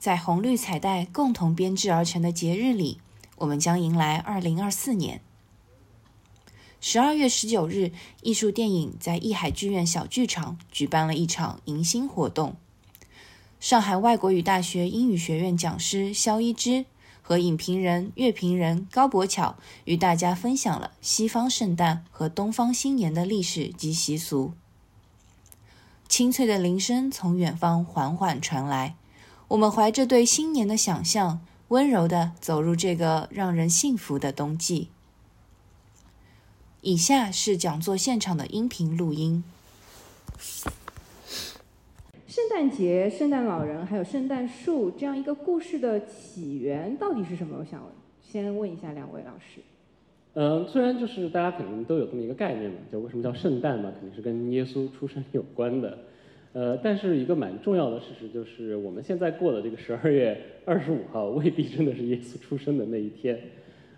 在红绿彩带共同编制而成的节日里，我们将迎来二零二四年。十二月十九日，艺术电影在艺海剧院小剧场举办了一场迎新活动。上海外国语大学英语学院讲师肖一之和影评人、乐评人高博巧与大家分享了西方圣诞和东方新年的历史及习俗。清脆的铃声从远方缓缓传来，我们怀着对新年的想象，温柔地走入这个让人幸福的冬季。以下是讲座现场的音频录音。圣诞节、圣诞老人还有圣诞树这样一个故事的起源到底是什么？我想先问一下两位老师。嗯，虽然就是大家肯定都有这么一个概念嘛，就为什么叫圣诞嘛，肯定是跟耶稣出生有关的。呃，但是一个蛮重要的事实就是，我们现在过的这个十二月 二十五号未必真的是耶稣出生的那一天。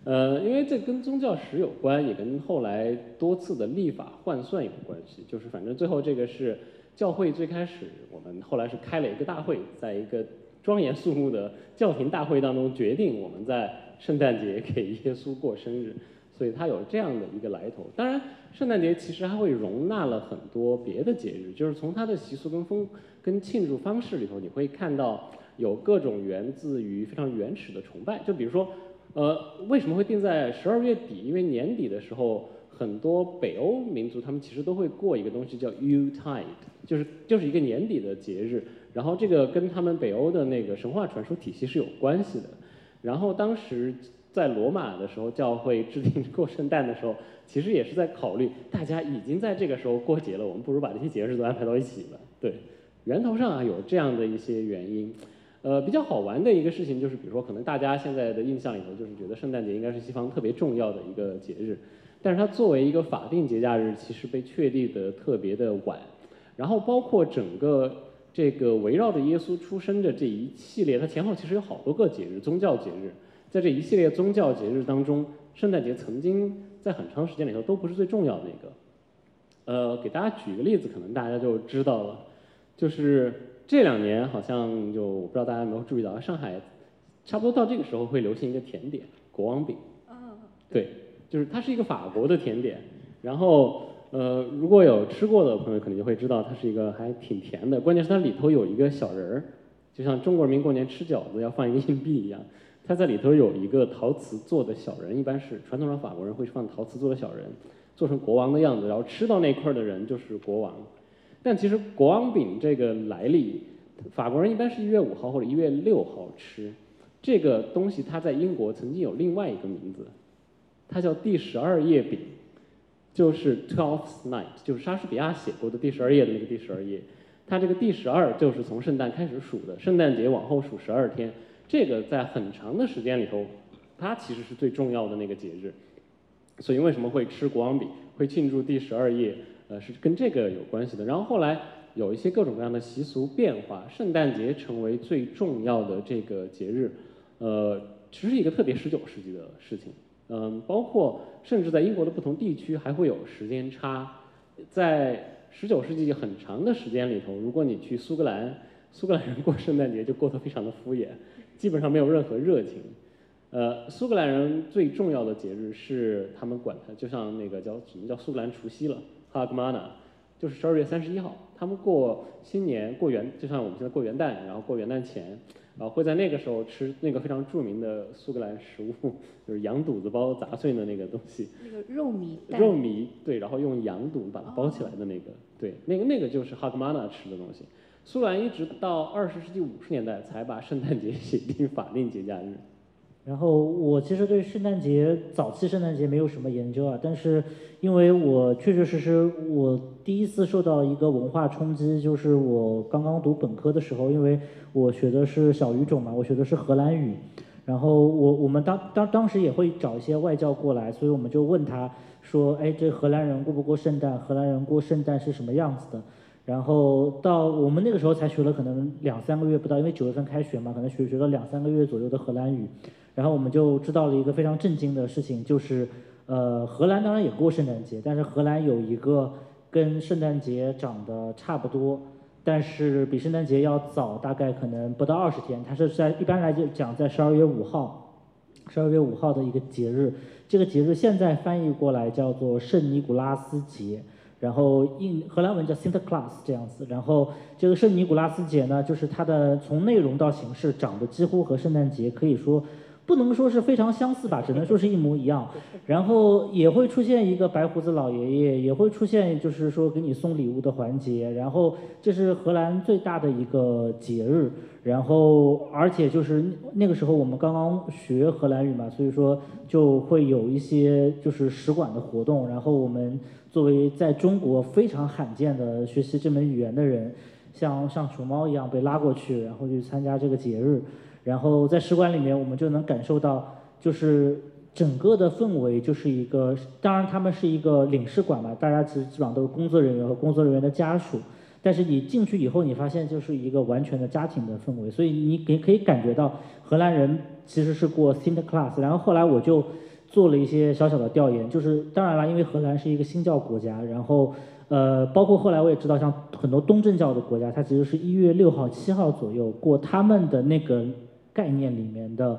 呃，因为这跟宗教史有关，也跟后来多次的立法换算有关系。就是反正最后这个是教会最开始，我们后来是开了一个大会，在一个庄严肃穆的教廷大会当中决定，我们在圣诞节给耶稣过生日，所以它有这样的一个来头。当然，圣诞节其实还会容纳了很多别的节日，就是从它的习俗跟风跟庆祝方式里头，你会看到有各种源自于非常原始的崇拜，就比如说。呃，为什么会定在十二月底？因为年底的时候，很多北欧民族他们其实都会过一个东西叫 U Tide，就是就是一个年底的节日。然后这个跟他们北欧的那个神话传说体系是有关系的。然后当时在罗马的时候，教会制定过圣诞的时候，其实也是在考虑大家已经在这个时候过节了，我们不如把这些节日都安排到一起了。对，源头上啊有这样的一些原因。呃，比较好玩的一个事情就是，比如说，可能大家现在的印象里头就是觉得圣诞节应该是西方特别重要的一个节日，但是它作为一个法定节假日，其实被确立的特别的晚。然后包括整个这个围绕着耶稣出生的这一系列，它前后其实有好多个节日，宗教节日。在这一系列宗教节日当中，圣诞节曾经在很长时间里头都不是最重要的一个。呃，给大家举个例子，可能大家就知道了，就是。这两年好像就我不知道大家有没有注意到，上海差不多到这个时候会流行一个甜点——国王饼。对，就是它是一个法国的甜点。然后呃，如果有吃过的朋友，可能就会知道它是一个还挺甜的。关键是它里头有一个小人儿，就像中国人民过年吃饺子要放一个硬币一样，它在里头有一个陶瓷做的小人，一般是传统上法国人会放陶瓷做的小人，做成国王的样子，然后吃到那块的人就是国王。但其实国王饼这个来历，法国人一般是一月五号或者一月六号吃，这个东西它在英国曾经有另外一个名字，它叫第十二页饼，就是 Twelfth Night，就是莎士比亚写过的第十二页的那个第十二页，它这个第十二就是从圣诞开始数的，圣诞节往后数十二天，这个在很长的时间里头，它其实是最重要的那个节日，所以为什么会吃国王饼，会庆祝第十二夜？呃，是跟这个有关系的。然后后来有一些各种各样的习俗变化，圣诞节成为最重要的这个节日，呃，其实是一个特别十九世纪的事情。嗯，包括甚至在英国的不同地区还会有时间差。在十九世纪很长的时间里头，如果你去苏格兰，苏格兰人过圣诞节就过得非常的敷衍，基本上没有任何热情。呃，苏格兰人最重要的节日是他们管它，就像那个叫什么叫苏格兰除夕了。哈格玛纳就是十二月三十一号，他们过新年过元，就像我们现在过元旦，然后过元旦前，然后会在那个时候吃那个非常著名的苏格兰食物，就是羊肚子包砸碎的那个东西。那个肉糜。肉糜对，然后用羊肚把它包起来的那个，对，那个那个就是哈格玛纳吃的东西。苏格兰一直到二十世纪五十年代才把圣诞节写进法定节假日。然后我其实对圣诞节早期圣诞节没有什么研究啊，但是因为我确确实实我第一次受到一个文化冲击，就是我刚刚读本科的时候，因为我学的是小语种嘛，我学的是荷兰语，然后我我们当当当时也会找一些外教过来，所以我们就问他说，哎，这荷兰人过不过圣诞？荷兰人过圣诞是什么样子的？然后到我们那个时候才学了可能两三个月不到，因为九月份开学嘛，可能学学了两三个月左右的荷兰语。然后我们就知道了一个非常震惊的事情，就是，呃，荷兰当然也过圣诞节，但是荷兰有一个跟圣诞节长得差不多，但是比圣诞节要早大概可能不到二十天，它是在一般来讲在十二月五号，十二月五号的一个节日，这个节日现在翻译过来叫做圣尼古拉斯节。然后印荷兰文叫 Sinterklaas 这样子，然后这个圣尼古拉斯节呢，就是它的从内容到形式长得几乎和圣诞节可以说不能说是非常相似吧，只能说是一模一样。然后也会出现一个白胡子老爷爷，也会出现就是说给你送礼物的环节。然后这是荷兰最大的一个节日。然后而且就是那个时候我们刚刚学荷兰语嘛，所以说就会有一些就是使馆的活动。然后我们。作为在中国非常罕见的学习这门语言的人，像像熊猫一样被拉过去，然后去参加这个节日，然后在使馆里面，我们就能感受到，就是整个的氛围就是一个，当然他们是一个领事馆嘛，大家其实基本上都是工作人员和工作人员的家属，但是你进去以后，你发现就是一个完全的家庭的氛围，所以你给可以感觉到荷兰人其实是过 s i n t c l a s s 然后后来我就。做了一些小小的调研，就是当然了，因为荷兰是一个新教国家，然后呃，包括后来我也知道，像很多东正教的国家，它其实是一月六号、七号左右过他们的那个概念里面的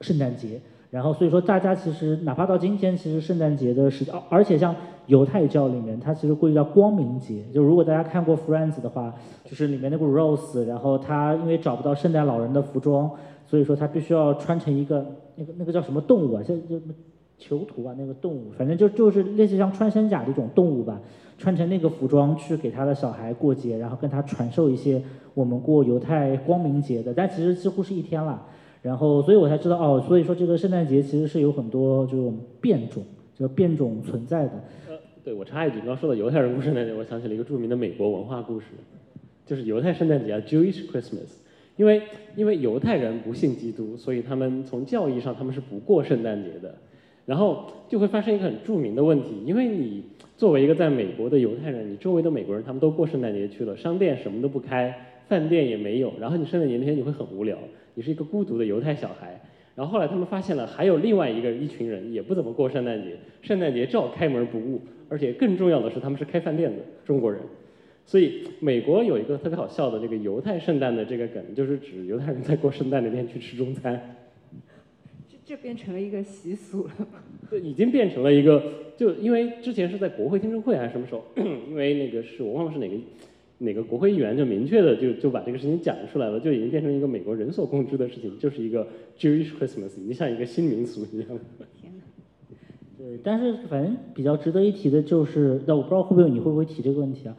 圣诞节，然后所以说大家其实哪怕到今天，其实圣诞节的时，而且像犹太教里面，它其实过去叫光明节，就如果大家看过 Friends 的话，就是里面那个 Rose，然后他因为找不到圣诞老人的服装。所以说他必须要穿成一个那个那个叫什么动物啊？像就囚徒啊，那个动物，反正就就是类似像穿山甲这种动物吧，穿成那个服装去给他的小孩过节，然后跟他传授一些我们过犹太光明节的，但其实几乎是一天了。然后，所以我才知道哦，所以说这个圣诞节其实是有很多这种变种，就变种存在的。呃，对我插一句，刚说到犹太人过圣诞节，我想起了一个著名的美国文化故事，就是犹太圣诞节啊，Jewish Christmas。因为因为犹太人不信基督，所以他们从教义上他们是不过圣诞节的，然后就会发生一个很著名的问题，因为你作为一个在美国的犹太人，你周围的美国人他们都过圣诞节去了，商店什么都不开，饭店也没有，然后你圣诞节那天你会很无聊，你是一个孤独的犹太小孩，然后后来他们发现了还有另外一个一群人也不怎么过圣诞节，圣诞节照开门不误，而且更重要的是他们是开饭店的中国人。所以美国有一个特别好笑的这个犹太圣诞的这个梗，就是指犹太人在过圣诞那天去吃中餐。这这变成了一个习俗了吗？对，已经变成了一个，就因为之前是在国会听证会还是什么时候，因为那个是我忘了是哪个哪个国会议员就明确的就就把这个事情讲出来了，就已经变成一个美国人所共知的事情，就是一个 Jewish Christmas，已经像一个新民俗一样。天哪！对，但是反正比较值得一提的就是，那我不知道会不会你会不会提这个问题啊？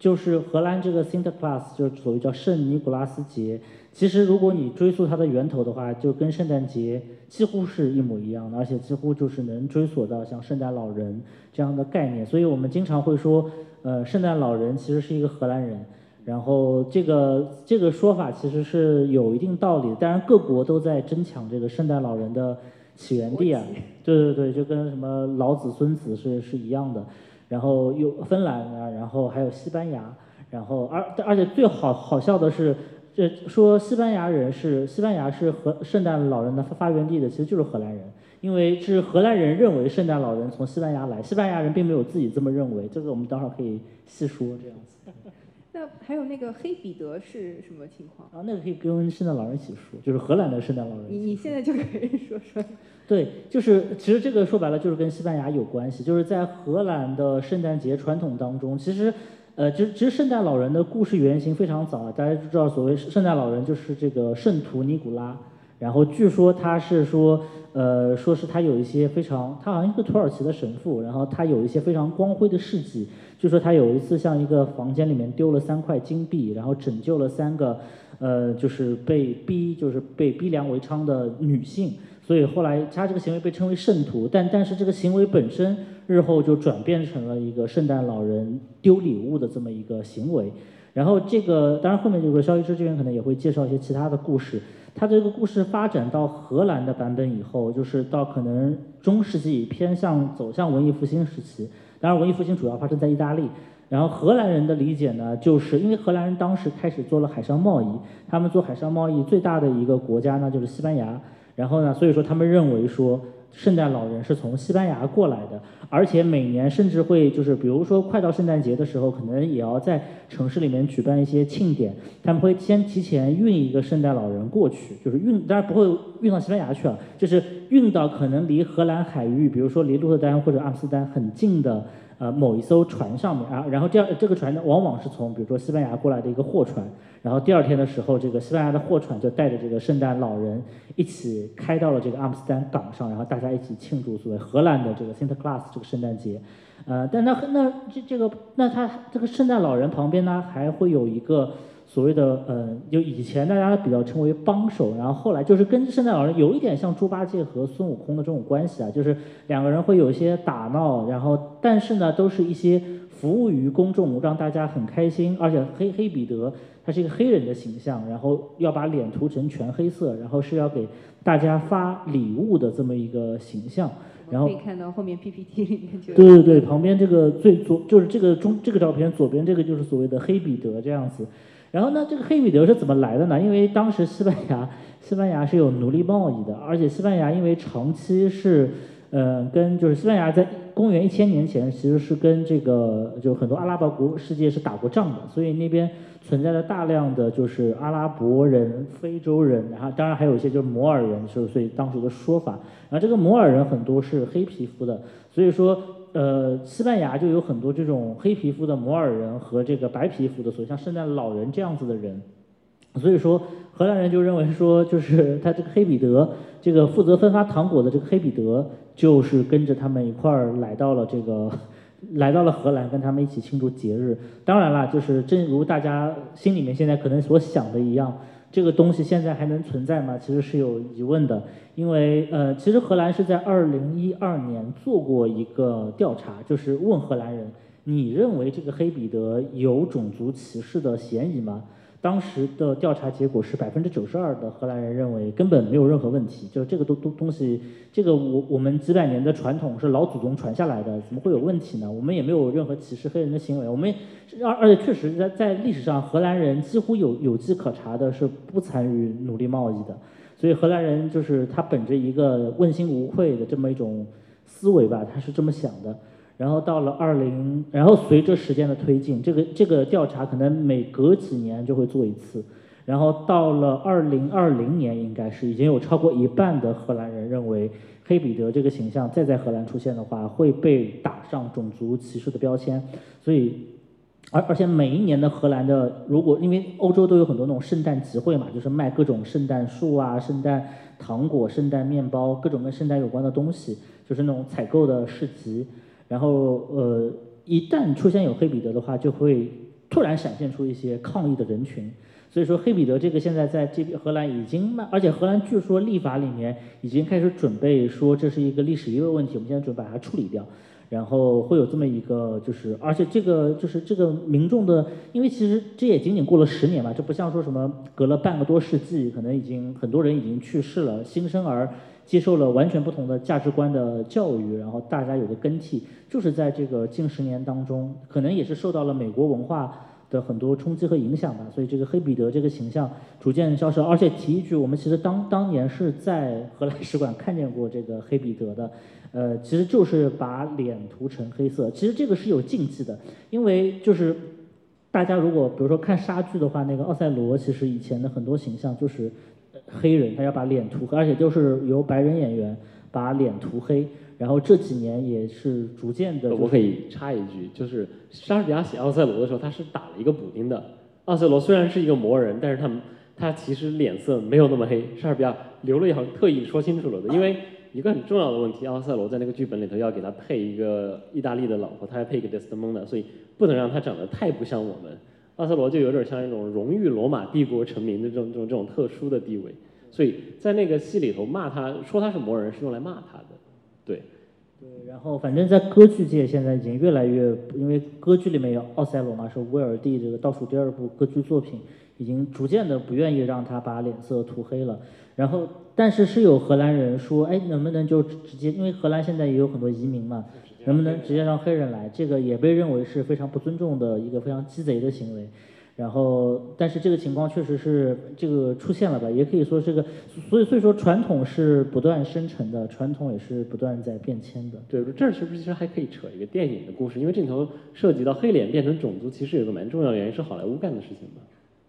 就是荷兰这个 Sinterklaas，就是所谓叫圣尼古拉斯节。其实如果你追溯它的源头的话，就跟圣诞节几乎是一模一样的，而且几乎就是能追溯到像圣诞老人这样的概念。所以我们经常会说，呃，圣诞老人其实是一个荷兰人。然后这个这个说法其实是有一定道理。当然各国都在争抢这个圣诞老人的起源地啊。对对对，就跟什么老子、孙子是是一样的。然后又芬兰啊，然后还有西班牙，然后而而且最好好笑的是，这说西班牙人是西班牙是荷圣诞老人的发源地的，其实就是荷兰人，因为是荷兰人认为圣诞老人从西班牙来，西班牙人并没有自己这么认为，这个我们等会儿可以细说这样子。那还有那个黑彼得是什么情况？啊，那个可以跟圣诞老人一起说，就是荷兰的圣诞老人。你你现在就可以说说。对，就是其实这个说白了就是跟西班牙有关系，就是在荷兰的圣诞节传统当中，其实，呃，其实其实圣诞老人的故事原型非常早，大家知道，所谓圣诞老人就是这个圣徒尼古拉，然后据说他是说，呃，说是他有一些非常，他好像一个土耳其的神父，然后他有一些非常光辉的事迹，据说他有一次像一个房间里面丢了三块金币，然后拯救了三个，呃，就是被逼就是被逼良为娼的女性。所以后来他这个行为被称为圣徒，但但是这个行为本身日后就转变成了一个圣诞老人丢礼物的这么一个行为。然后这个当然后面这个肖医师这边可能也会介绍一些其他的故事。他这个故事发展到荷兰的版本以后，就是到可能中世纪偏向走向文艺复兴时期。当然文艺复兴主要发生在意大利。然后荷兰人的理解呢，就是因为荷兰人当时开始做了海上贸易，他们做海上贸易最大的一个国家呢就是西班牙。然后呢，所以说他们认为说，圣诞老人是从西班牙过来的，而且每年甚至会就是比如说快到圣诞节的时候，可能也要在城市里面举办一些庆典，他们会先提前运一个圣诞老人过去，就是运当然不会运到西班牙去啊，就是运到可能离荷兰海域，比如说离鹿特丹或者阿姆斯丹很近的。呃，某一艘船上面啊，然后这样这个船呢，往往是从比如说西班牙过来的一个货船，然后第二天的时候，这个西班牙的货船就带着这个圣诞老人一起开到了这个阿姆斯丹港上，然后大家一起庆祝所谓荷兰的这个 Saint Claus 这个圣诞节。呃，但那那这这个那他这个圣诞老人旁边呢，还会有一个。所谓的呃，就以前大家比较称为帮手，然后后来就是跟圣诞老人有一点像猪八戒和孙悟空的这种关系啊，就是两个人会有一些打闹，然后但是呢，都是一些服务于公众，让大家很开心。而且黑黑彼得他是一个黑人的形象，然后要把脸涂成全黑色，然后是要给大家发礼物的这么一个形象。然后可以看到后面 PPT 里面就对对对，旁边这个最左就是这个中这个照片左边这个就是所谓的黑彼得这样子。然后呢，这个黑彼得是怎么来的呢？因为当时西班牙，西班牙是有奴隶贸易的，而且西班牙因为长期是，呃，跟就是西班牙在公元一千年前其实是跟这个就很多阿拉伯国世界是打过仗的，所以那边存在着大量的就是阿拉伯人、非洲人，然后当然还有一些就是摩尔人，是所以当时的说法，然后这个摩尔人很多是黑皮肤的，所以说。呃，西班牙就有很多这种黑皮肤的摩尔人和这个白皮肤的，所以像圣诞老人这样子的人，所以说荷兰人就认为说，就是他这个黑彼得，这个负责分发糖果的这个黑彼得，就是跟着他们一块儿来到了这个，来到了荷兰，跟他们一起庆祝节日。当然了，就是正如大家心里面现在可能所想的一样。这个东西现在还能存在吗？其实是有疑问的，因为呃，其实荷兰是在二零一二年做过一个调查，就是问荷兰人，你认为这个黑彼得有种族歧视的嫌疑吗？当时的调查结果是百分之九十二的荷兰人认为根本没有任何问题，就是这个东东东西，这个我我们几百年的传统是老祖宗传下来的，怎么会有问题呢？我们也没有任何歧视黑人的行为，我们而而且确实在在历史上，荷兰人几乎有有迹可查的是不参与奴隶贸易的，所以荷兰人就是他本着一个问心无愧的这么一种思维吧，他是这么想的。然后到了二零，然后随着时间的推进，这个这个调查可能每隔几年就会做一次。然后到了二零二零年，应该是已经有超过一半的荷兰人认为黑彼得这个形象再在荷兰出现的话，会被打上种族歧视的标签。所以，而而且每一年的荷兰的，如果因为欧洲都有很多那种圣诞集会嘛，就是卖各种圣诞树啊、圣诞糖果、圣诞面包，各种跟圣诞有关的东西，就是那种采购的市集。然后，呃，一旦出现有黑彼得的话，就会突然闪现出一些抗议的人群。所以说，黑彼得这个现在在这边荷兰已经慢，而且荷兰据说立法里面已经开始准备说这是一个历史遗留问题，我们现在准备把它处理掉。然后会有这么一个，就是而且这个就是这个民众的，因为其实这也仅仅过了十年嘛，这不像说什么隔了半个多世纪，可能已经很多人已经去世了，新生儿。接受了完全不同的价值观的教育，然后大家有个更替，就是在这个近十年当中，可能也是受到了美国文化的很多冲击和影响吧，所以这个黑彼得这个形象逐渐消失。而且提一句，我们其实当当年是在荷兰使馆看见过这个黑彼得的，呃，其实就是把脸涂成黑色。其实这个是有禁忌的，因为就是大家如果比如说看莎剧的话，那个奥赛罗其实以前的很多形象就是。黑人他要把脸涂黑，而且都是由白人演员把脸涂黑。然后这几年也是逐渐的。我可以插一句，就是莎士比亚写奥赛罗的时候，他是打了一个补丁的。奥赛罗虽然是一个魔人，但是他他其实脸色没有那么黑。莎士比亚留了一行特意说清楚了的，因为一个很重要的问题，奥赛罗在那个剧本里头要给他配一个意大利的老婆，他要配一个德斯蒙的，所以不能让他长得太不像我们。奥赛罗就有点像一种荣誉罗马帝国臣民的这种这种这种特殊的地位，所以在那个戏里头骂他说他是魔人是用来骂他的，对。对，然后反正在歌剧界现在已经越来越，因为歌剧里面有奥赛罗嘛，是威尔第这个倒数第二部歌剧作品，已经逐渐的不愿意让他把脸色涂黑了。然后，但是是有荷兰人说，哎，能不能就直接，因为荷兰现在也有很多移民嘛。能不能直接让黑人来？这个也被认为是非常不尊重的一个非常鸡贼的行为。然后，但是这个情况确实是这个出现了吧，也可以说这个，所以所以说传统是不断生成的，传统也是不断在变迁的。对，这儿是不是其实还可以扯一个电影的故事？因为这里头涉及到黑脸变成种族，其实有个蛮重要的原因是好莱坞干的事情嘛，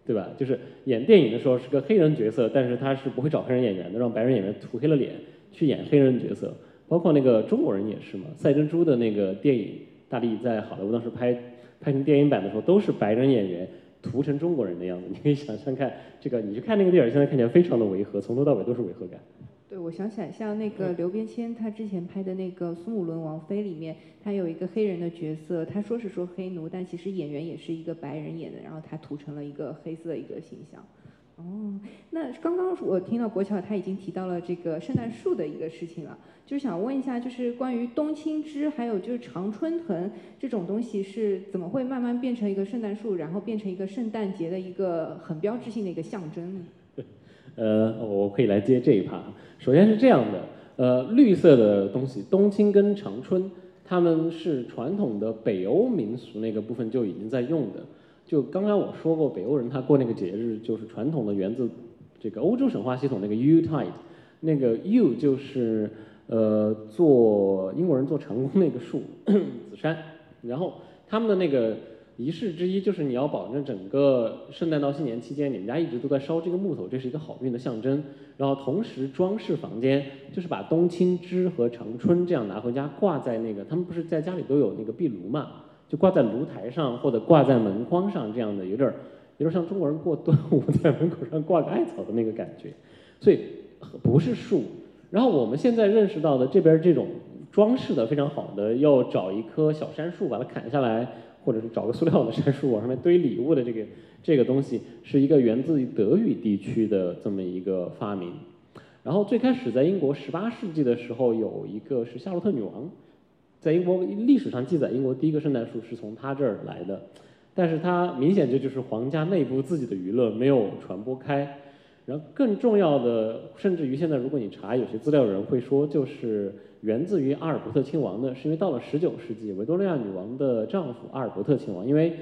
对吧？就是演电影的时候是个黑人角色，但是他是不会找黑人演员的，让白人演员涂黑了脸去演黑人角色。包括那个中国人也是嘛，赛珍珠的那个电影，大力在好莱坞当时拍拍成电影版的时候，都是白人演员。涂成中国人的样子，你可以想象看这个，你去看那个电影，现在看起来非常的违和，从头到尾都是违和感。对，我想起来，像那个刘边谦他之前拍的那个《苏姆伦王妃》里面，他有一个黑人的角色，他说是说黑奴，但其实演员也是一个白人演的，然后他涂成了一个黑色的一个形象。哦，那刚刚我听到国桥他已经提到了这个圣诞树的一个事情了，就是想问一下，就是关于冬青枝还有就是常春藤这种东西是怎么会慢慢变成一个圣诞树，然后变成一个圣诞节的一个很标志性的一个象征呢？呃，我可以来接这一趴。首先是这样的，呃，绿色的东西，冬青跟常春，他们是传统的北欧民俗那个部分就已经在用的。就刚刚我说过，北欧人他过那个节日，就是传统的源自这个欧洲神话系统那个 U Tide，那个 U 就是呃做英国人做成功那个树 紫杉，然后他们的那个仪式之一就是你要保证整个圣诞到新年期间，你们家一直都在烧这个木头，这是一个好运的象征。然后同时装饰房间，就是把冬青枝和长春这样拿回家挂在那个，他们不是在家里都有那个壁炉嘛？就挂在炉台上或者挂在门框上，这样的有点儿，有点像中国人过端午 在门口上挂个艾草的那个感觉，所以不是树。然后我们现在认识到的这边这种装饰的非常好的，要找一棵小杉树把它砍下来，或者是找个塑料的杉树往上面堆礼物的这个这个东西，是一个源自于德语地区的这么一个发明。然后最开始在英国十八世纪的时候，有一个是夏洛特女王。在英国历史上记载，英国第一个圣诞树是从他这儿来的，但是它明显这就是皇家内部自己的娱乐，没有传播开。然后更重要的，甚至于现在如果你查有些资料，人会说就是源自于阿尔伯特亲王的，是因为到了十九世纪，维多利亚女王的丈夫阿尔伯特亲王，因为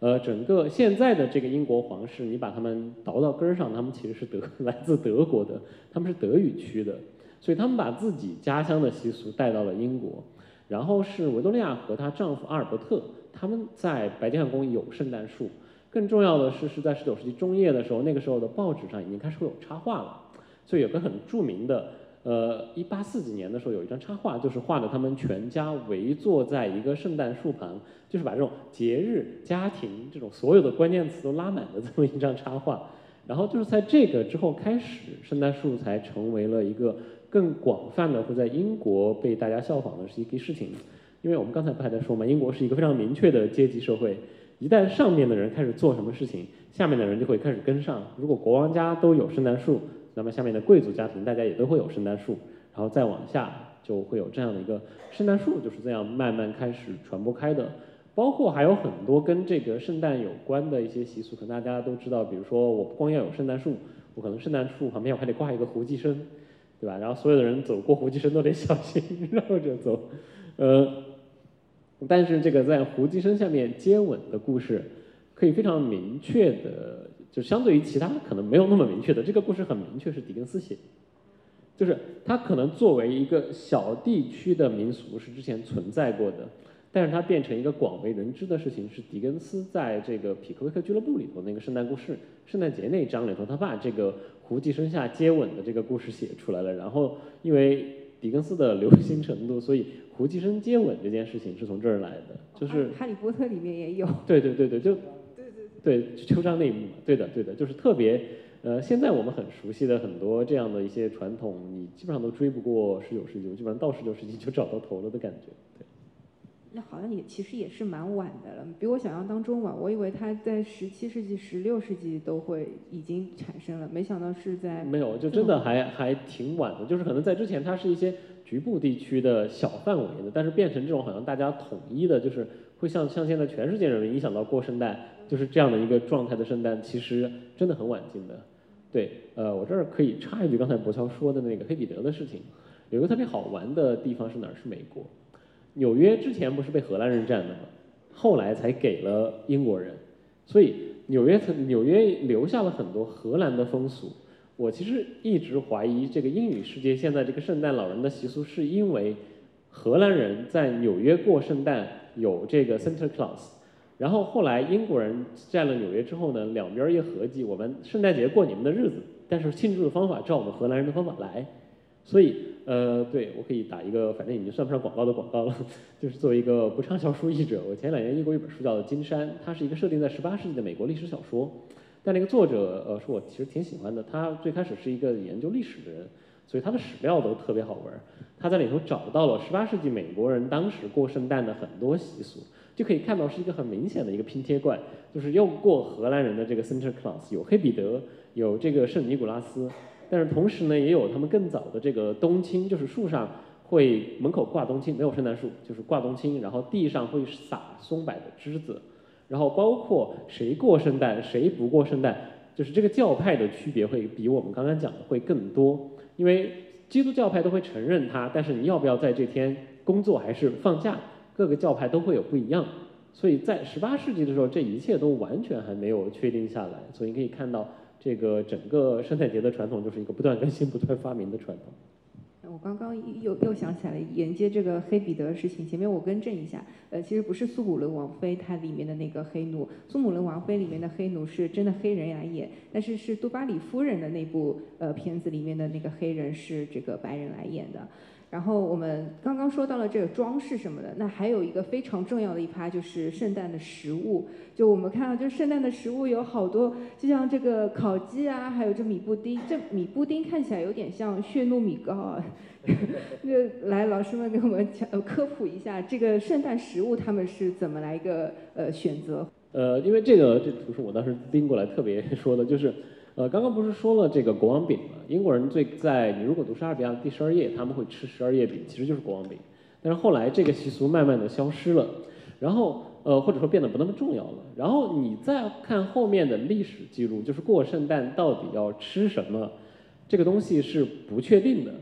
呃整个现在的这个英国皇室，你把他们倒到根儿上，他们其实是德 来自德国的，他们是德语区的，所以他们把自己家乡的习俗带到了英国。然后是维多利亚和她丈夫阿尔伯特，他们在白金汉宫有圣诞树。更重要的是，是在十九世纪中叶的时候，那个时候的报纸上已经开始会有插画了。所以有个很著名的，呃，一八四几年的时候有一张插画，就是画的他们全家围坐在一个圣诞树旁，就是把这种节日、家庭这种所有的关键词都拉满的这么一张插画。然后就是在这个之后开始，圣诞树才成为了一个。更广泛的会在英国被大家效仿的是一个事情，因为我们刚才不还在说嘛，英国是一个非常明确的阶级社会，一旦上面的人开始做什么事情，下面的人就会开始跟上。如果国王家都有圣诞树，那么下面的贵族家庭大家也都会有圣诞树，然后再往下就会有这样的一个圣诞树就是这样慢慢开始传播开的。包括还有很多跟这个圣诞有关的一些习俗，可能大家都知道，比如说我不光要有圣诞树，我可能圣诞树旁边我还得挂一个胡姬生。对吧？然后所有的人走过胡姬参都得小心 绕着走，呃，但是这个在胡姬参下面接吻的故事，可以非常明确的，就相对于其他可能没有那么明确的，这个故事很明确是狄更斯写，就是他可能作为一个小地区的民俗是之前存在过的。但是它变成一个广为人知的事情，是狄更斯在这个匹克威克俱乐部里头那个圣诞故事、圣诞节那一章里头，他把这个胡姬生下接吻的这个故事写出来了。然后因为狄更斯的流行程度，所以胡姬生接吻这件事情是从这儿来的。就是《哈利波特》里面也有。对对对对，就对对对秋章那一幕，对的对的，就是特别呃，现在我们很熟悉的很多这样的一些传统，你基本上都追不过十九世纪，基本上到十九世纪就找到头了的感觉。对。那好像也其实也是蛮晚的了，比我想象当中晚。我以为它在十七世纪、十六世纪都会已经产生了，没想到是在没有，就真的还还挺晚的。就是可能在之前，它是一些局部地区的小范围的，但是变成这种好像大家统一的，就是会像像现在全世界人民影响到过圣诞，就是这样的一个状态的圣诞，其实真的很晚近的。对，呃，我这儿可以插一句，刚才博乔说的那个黑彼得的事情，有个特别好玩的地方是哪儿？是美国。纽约之前不是被荷兰人占的吗？后来才给了英国人，所以纽约纽约留下了很多荷兰的风俗。我其实一直怀疑，这个英语世界现在这个圣诞老人的习俗，是因为荷兰人在纽约过圣诞有这个 Santa Claus，然后后来英国人占了纽约之后呢，两边一合计，我们圣诞节过你们的日子，但是庆祝的方法照我们荷兰人的方法来，所以呃，对我可以打一个，反正已经算不上广告的广告了，就是作为一个不畅销书译者，我前两年译过一本书叫《金山》，它是一个设定在十八世纪的美国历史小说。但那个作者，呃，是我其实挺喜欢的。他最开始是一个研究历史的人，所以他的史料都特别好玩。他在里头找到了十八世纪美国人当时过圣诞的很多习俗，就可以看到是一个很明显的一个拼贴怪，就是又过荷兰人的这个 Santa Claus，有黑彼得，有这个圣尼古拉斯，但是同时呢，也有他们更早的这个冬青，就是树上会门口挂冬青，没有圣诞树，就是挂冬青，然后地上会撒松柏的枝子。然后包括谁过圣诞，谁不过圣诞，就是这个教派的区别会比我们刚刚讲的会更多。因为基督教派都会承认它，但是你要不要在这天工作还是放假，各个教派都会有不一样。所以在十八世纪的时候，这一切都完全还没有确定下来。所以你可以看到，这个整个圣诞节的传统就是一个不断更新、不断发明的传统。我刚刚又又想起来了，沿接这个黑彼得的事情，前面我更正一下，呃，其实不是苏古伦王妃她里面的那个黑奴，苏姆伦王妃里面的黑奴是真的黑人来演，但是是杜巴里夫人的那部呃片子里面的那个黑人是这个白人来演的。然后我们刚刚说到了这个装饰什么的，那还有一个非常重要的一趴就是圣诞的食物。就我们看到，就是圣诞的食物有好多，就像这个烤鸡啊，还有这米布丁。这米布丁看起来有点像血糯米糕啊。那来，老师们给我们讲科普一下，这个圣诞食物他们是怎么来一个呃选择？呃，因为这个这图是我当时拎过来特别说的，就是。呃，刚刚不是说了这个国王饼吗？英国人最在你如果读莎士比亚第十二页，他们会吃十二页饼，其实就是国王饼。但是后来这个习俗慢慢的消失了，然后呃或者说变得不那么重要了。然后你再看后面的历史记录，就是过圣诞到底要吃什么，这个东西是不确定的。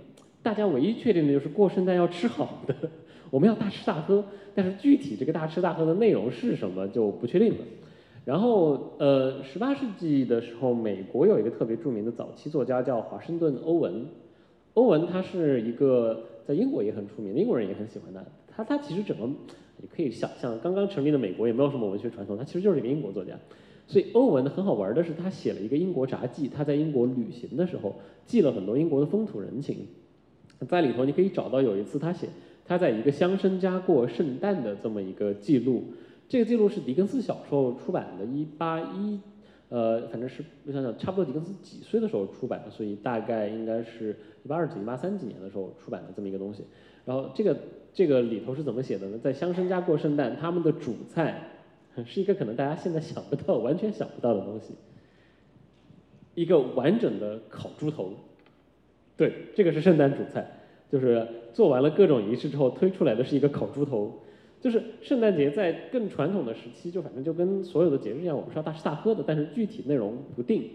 大家唯一确定的就是过圣诞要吃好的，我们要大吃大喝，但是具体这个大吃大喝的内容是什么就不确定了。然后，呃，十八世纪的时候，美国有一个特别著名的早期作家叫华盛顿·欧文。欧文他是一个在英国也很出名的，英国人也很喜欢他。他他其实整个你可以想象，刚刚成立的美国也没有什么文学传统，他其实就是一个英国作家。所以欧文很好玩的是，他写了一个英国札记，他在英国旅行的时候记了很多英国的风土人情。在里头你可以找到有一次他写他在一个乡绅家过圣诞的这么一个记录。这个记录是狄更斯小时候出版的，一八一，呃，反正是我想想，差不多狄更斯几岁的时候出版的，所以大概应该是一八二几、一八三几年的时候出版的这么一个东西。然后这个这个里头是怎么写的呢？在乡绅家过圣诞，他们的主菜是一个可能大家现在想不到、完全想不到的东西，一个完整的烤猪头。对，这个是圣诞主菜，就是做完了各种仪式之后推出来的是一个烤猪头。就是圣诞节在更传统的时期，就反正就跟所有的节日一样，我们是要大吃大喝的，但是具体内容不定。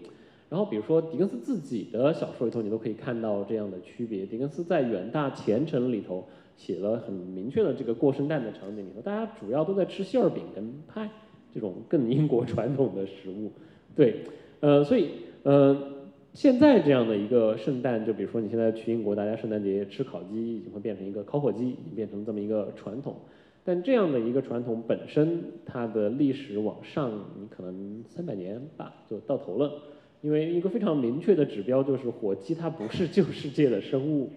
然后比如说狄更斯自己的小说里头，你都可以看到这样的区别。狄更斯在《远大前程》里头写了很明确的这个过圣诞的场景里头，大家主要都在吃馅儿饼跟派这种更英国传统的食物。对，呃，所以呃，现在这样的一个圣诞，就比如说你现在去英国，大家圣诞节吃烤鸡已经会变成一个烤火鸡，已经变成这么一个传统。但这样的一个传统本身，它的历史往上，你可能三百年吧就到头了。因为一个非常明确的指标就是火鸡它不是 旧世界的生物，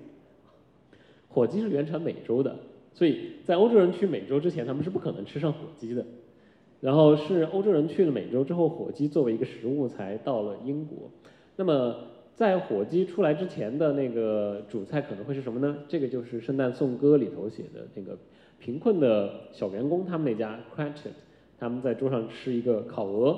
火鸡是原产美洲的，所以在欧洲人去美洲之前，他们是不可能吃上火鸡的。然后是欧洲人去了美洲之后，火鸡作为一个食物才到了英国。那么在火鸡出来之前的那个主菜可能会是什么呢？这个就是《圣诞颂歌》里头写的那个。贫困的小员工，他们那家 catch it 他们在桌上吃一个烤鹅，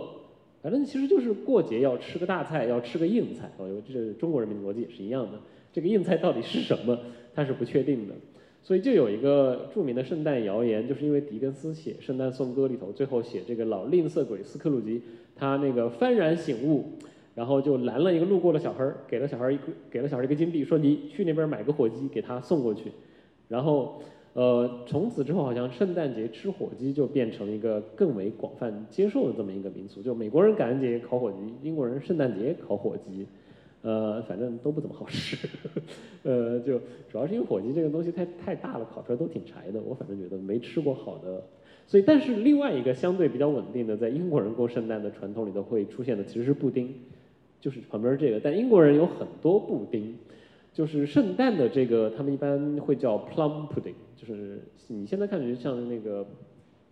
反正其实就是过节要吃个大菜，要吃个硬菜。哦，这是中国人民的逻辑也是一样的。这个硬菜到底是什么，它是不确定的。所以就有一个著名的圣诞谣言，就是因为狄更斯写《圣诞颂歌》里头，最后写这个老吝啬鬼斯克鲁吉，他那个幡然醒悟，然后就拦了一个路过的小孩儿，给了小孩儿一个给了小孩儿一个金币，说你去那边买个火鸡给他送过去，然后。呃，从此之后好像圣诞节吃火鸡就变成了一个更为广泛接受的这么一个民俗，就美国人感恩节烤火鸡，英国人圣诞节烤火鸡，呃，反正都不怎么好吃，呃，就主要是因为火鸡这个东西太太大了，烤出来都挺柴的，我反正觉得没吃过好的。所以，但是另外一个相对比较稳定的，在英国人过圣诞的传统里头会出现的其实是布丁，就是旁边这个。但英国人有很多布丁，就是圣诞的这个，他们一般会叫 plum pudding，就是你现在看起来像那个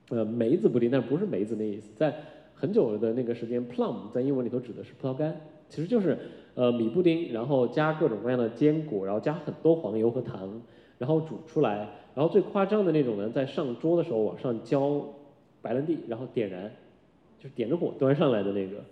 呃梅子布丁，但不是梅子那意思。在很久的那个时间，plum 在英文里头指的是葡萄干，其实就是呃米布丁，然后加各种各样的坚果，然后加很多黄油和糖，然后煮出来。然后最夸张的那种呢，在上桌的时候往上浇白兰地，然后点燃，就是点着火端上来的那个，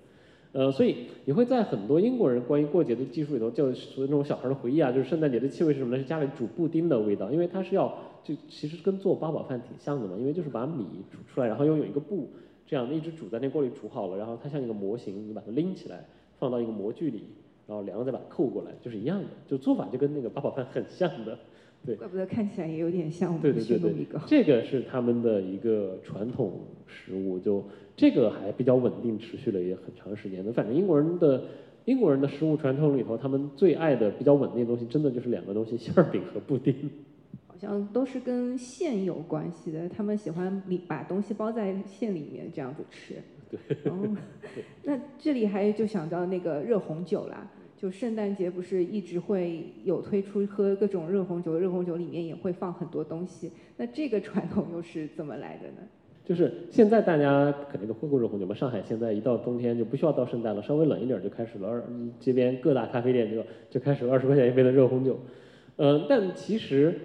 呃，所以你会在很多英国人关于过节的技术里头，就是那种小孩的回忆啊，就是圣诞节的气味是什么呢？是家里煮布丁的味道，因为它是要就其实跟做八宝饭挺像的嘛，因为就是把米煮出来，然后又有一个布这样一直煮在那锅里煮好了，然后它像一个模型，你把它拎起来放到一个模具里，然后凉了再把它扣过来，就是一样的，就做法就跟那个八宝饭很像的。对，怪不得看起来也有点像我们的熏糯米糕。这个是他们的一个传统食物，就这个还比较稳定，持续了也很长时间的。反正英国人的英国人的食物传统里头，他们最爱的比较稳定的东西，真的就是两个东西：馅儿饼和布丁。好像都是跟馅有关系的，他们喜欢里把东西包在馅里面这样子吃。对。然后，那这里还就想到那个热红酒啦。就圣诞节不是一直会有推出喝各种热红酒，热红酒里面也会放很多东西。那这个传统又是怎么来的呢？就是现在大家肯定都喝过热红酒嘛。上海现在一到冬天就不需要到圣诞了，稍微冷一点就开始了二街边各大咖啡店就就开始二十块钱一杯的热红酒。嗯，但其实，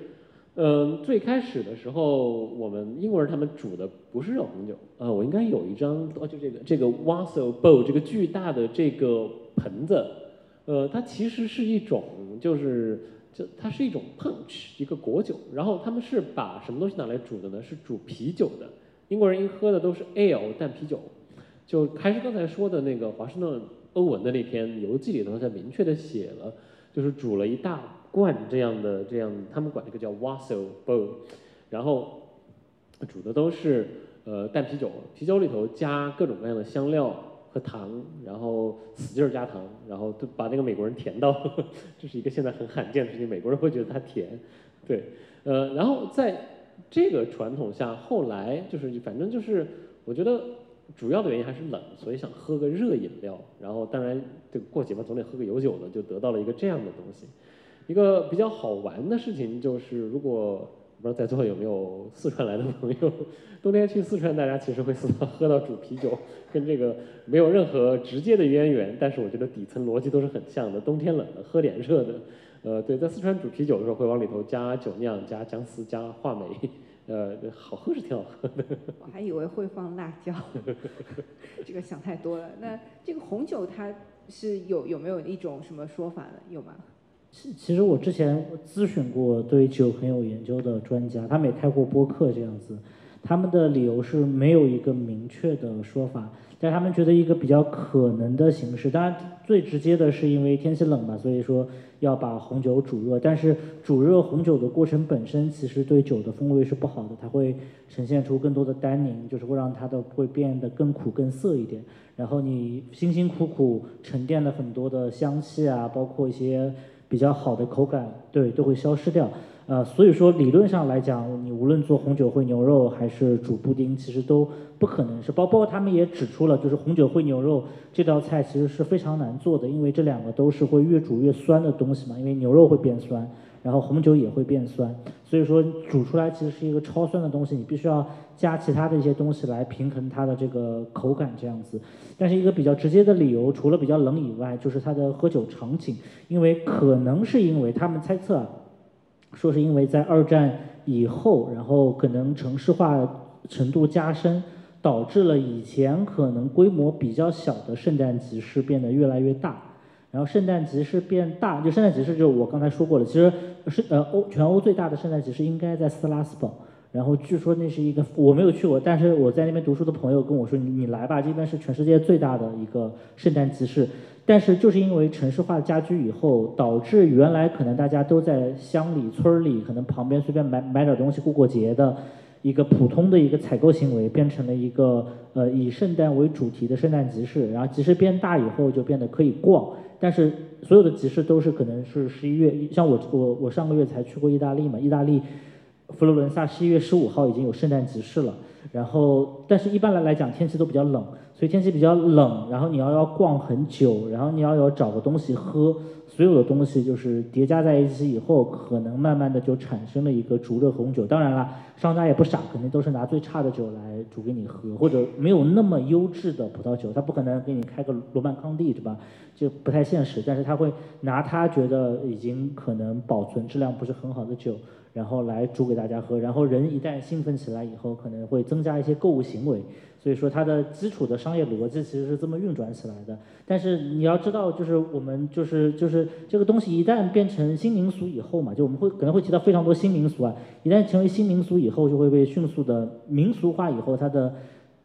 嗯，最开始的时候我们英国人他们煮的不是热红酒啊。我应该有一张哦，就这个这个 WASSAL bowl 这个巨大的这个盆子。呃，它其实是一种，就是就它是一种 punch，一个果酒。然后他们是把什么东西拿来煮的呢？是煮啤酒的。英国人一喝的都是 ale 淡啤酒。就还是刚才说的那个华盛顿欧文的那篇游记里头，他明确的写了，就是煮了一大罐这样的这样，他们管这个叫 wassail bowl，然后煮的都是呃淡啤酒，啤酒里头加各种各样的香料。和糖，然后使劲儿加糖，然后都把那个美国人甜到，这是一个现在很罕见的事情。美国人会觉得它甜，对，呃，然后在这个传统下，后来就是反正就是，我觉得主要的原因还是冷，所以想喝个热饮料。然后当然这个过节嘛，总得喝个有酒的，就得到了一个这样的东西。一个比较好玩的事情就是，如果不知道在座有没有四川来的朋友，冬天去四川，大家其实会 喝到喝到煮啤酒，跟这个没有任何直接的渊源，但是我觉得底层逻辑都是很像的。冬天冷了，喝点热的。呃，对，在四川煮啤酒的时候会往里头加酒酿、加姜丝、加话梅，呃，好喝是挺好喝的。我还以为会放辣椒，这个想太多了。那这个红酒它是有有没有一种什么说法呢？有吗？其其实我之前咨询过对酒很有研究的专家，他们也开过播客这样子，他们的理由是没有一个明确的说法，但他们觉得一个比较可能的形式，当然最直接的是因为天气冷嘛，所以说要把红酒煮热，但是煮热红酒的过程本身其实对酒的风味是不好的，它会呈现出更多的单宁，就是会让它的会变得更苦更涩一点，然后你辛辛苦苦沉淀了很多的香气啊，包括一些。比较好的口感，对，都会消失掉。呃，所以说理论上来讲，你无论做红酒烩牛肉还是煮布丁，其实都不可能是。包包括他们也指出了，就是红酒烩牛肉这道菜其实是非常难做的，因为这两个都是会越煮越酸的东西嘛，因为牛肉会变酸。然后红酒也会变酸，所以说煮出来其实是一个超酸的东西，你必须要加其他的一些东西来平衡它的这个口感这样子。但是一个比较直接的理由，除了比较冷以外，就是它的喝酒场景，因为可能是因为他们猜测，啊说是因为在二战以后，然后可能城市化程度加深，导致了以前可能规模比较小的圣诞集市变得越来越大。然后圣诞集市变大，就圣诞集市就是我刚才说过了，其实是呃欧全欧最大的圣诞集市应该在斯拉斯堡，然后据说那是一个我没有去过，但是我在那边读书的朋友跟我说，你你来吧，这边是全世界最大的一个圣诞集市，但是就是因为城市化加剧以后，导致原来可能大家都在乡里村里，可能旁边随便买买点东西过过节的一个普通的一个采购行为，变成了一个呃以圣诞为主题的圣诞集市。然后集市变大以后，就变得可以逛，但是所有的集市都是可能是十一月，像我我我上个月才去过意大利嘛，意大利佛罗伦萨十一月十五号已经有圣诞集市了。然后，但是一般来来讲，天气都比较冷，所以天气比较冷，然后你要要逛很久，然后你要要找个东西喝，所有的东西就是叠加在一起以后，可能慢慢的就产生了一个逐热红酒。当然了，商家也不傻，肯定都是拿最差的酒来煮给你喝，或者没有那么优质的葡萄酒，他不可能给你开个罗曼康帝，对吧？就不太现实。但是他会拿他觉得已经可能保存质量不是很好的酒。然后来煮给大家喝，然后人一旦兴奋起来以后，可能会增加一些购物行为，所以说它的基础的商业逻辑其实是这么运转起来的。但是你要知道，就是我们就是就是这个东西一旦变成新民俗以后嘛，就我们会可能会提到非常多新民俗啊，一旦成为新民俗以后，就会被迅速的民俗化以后，它的。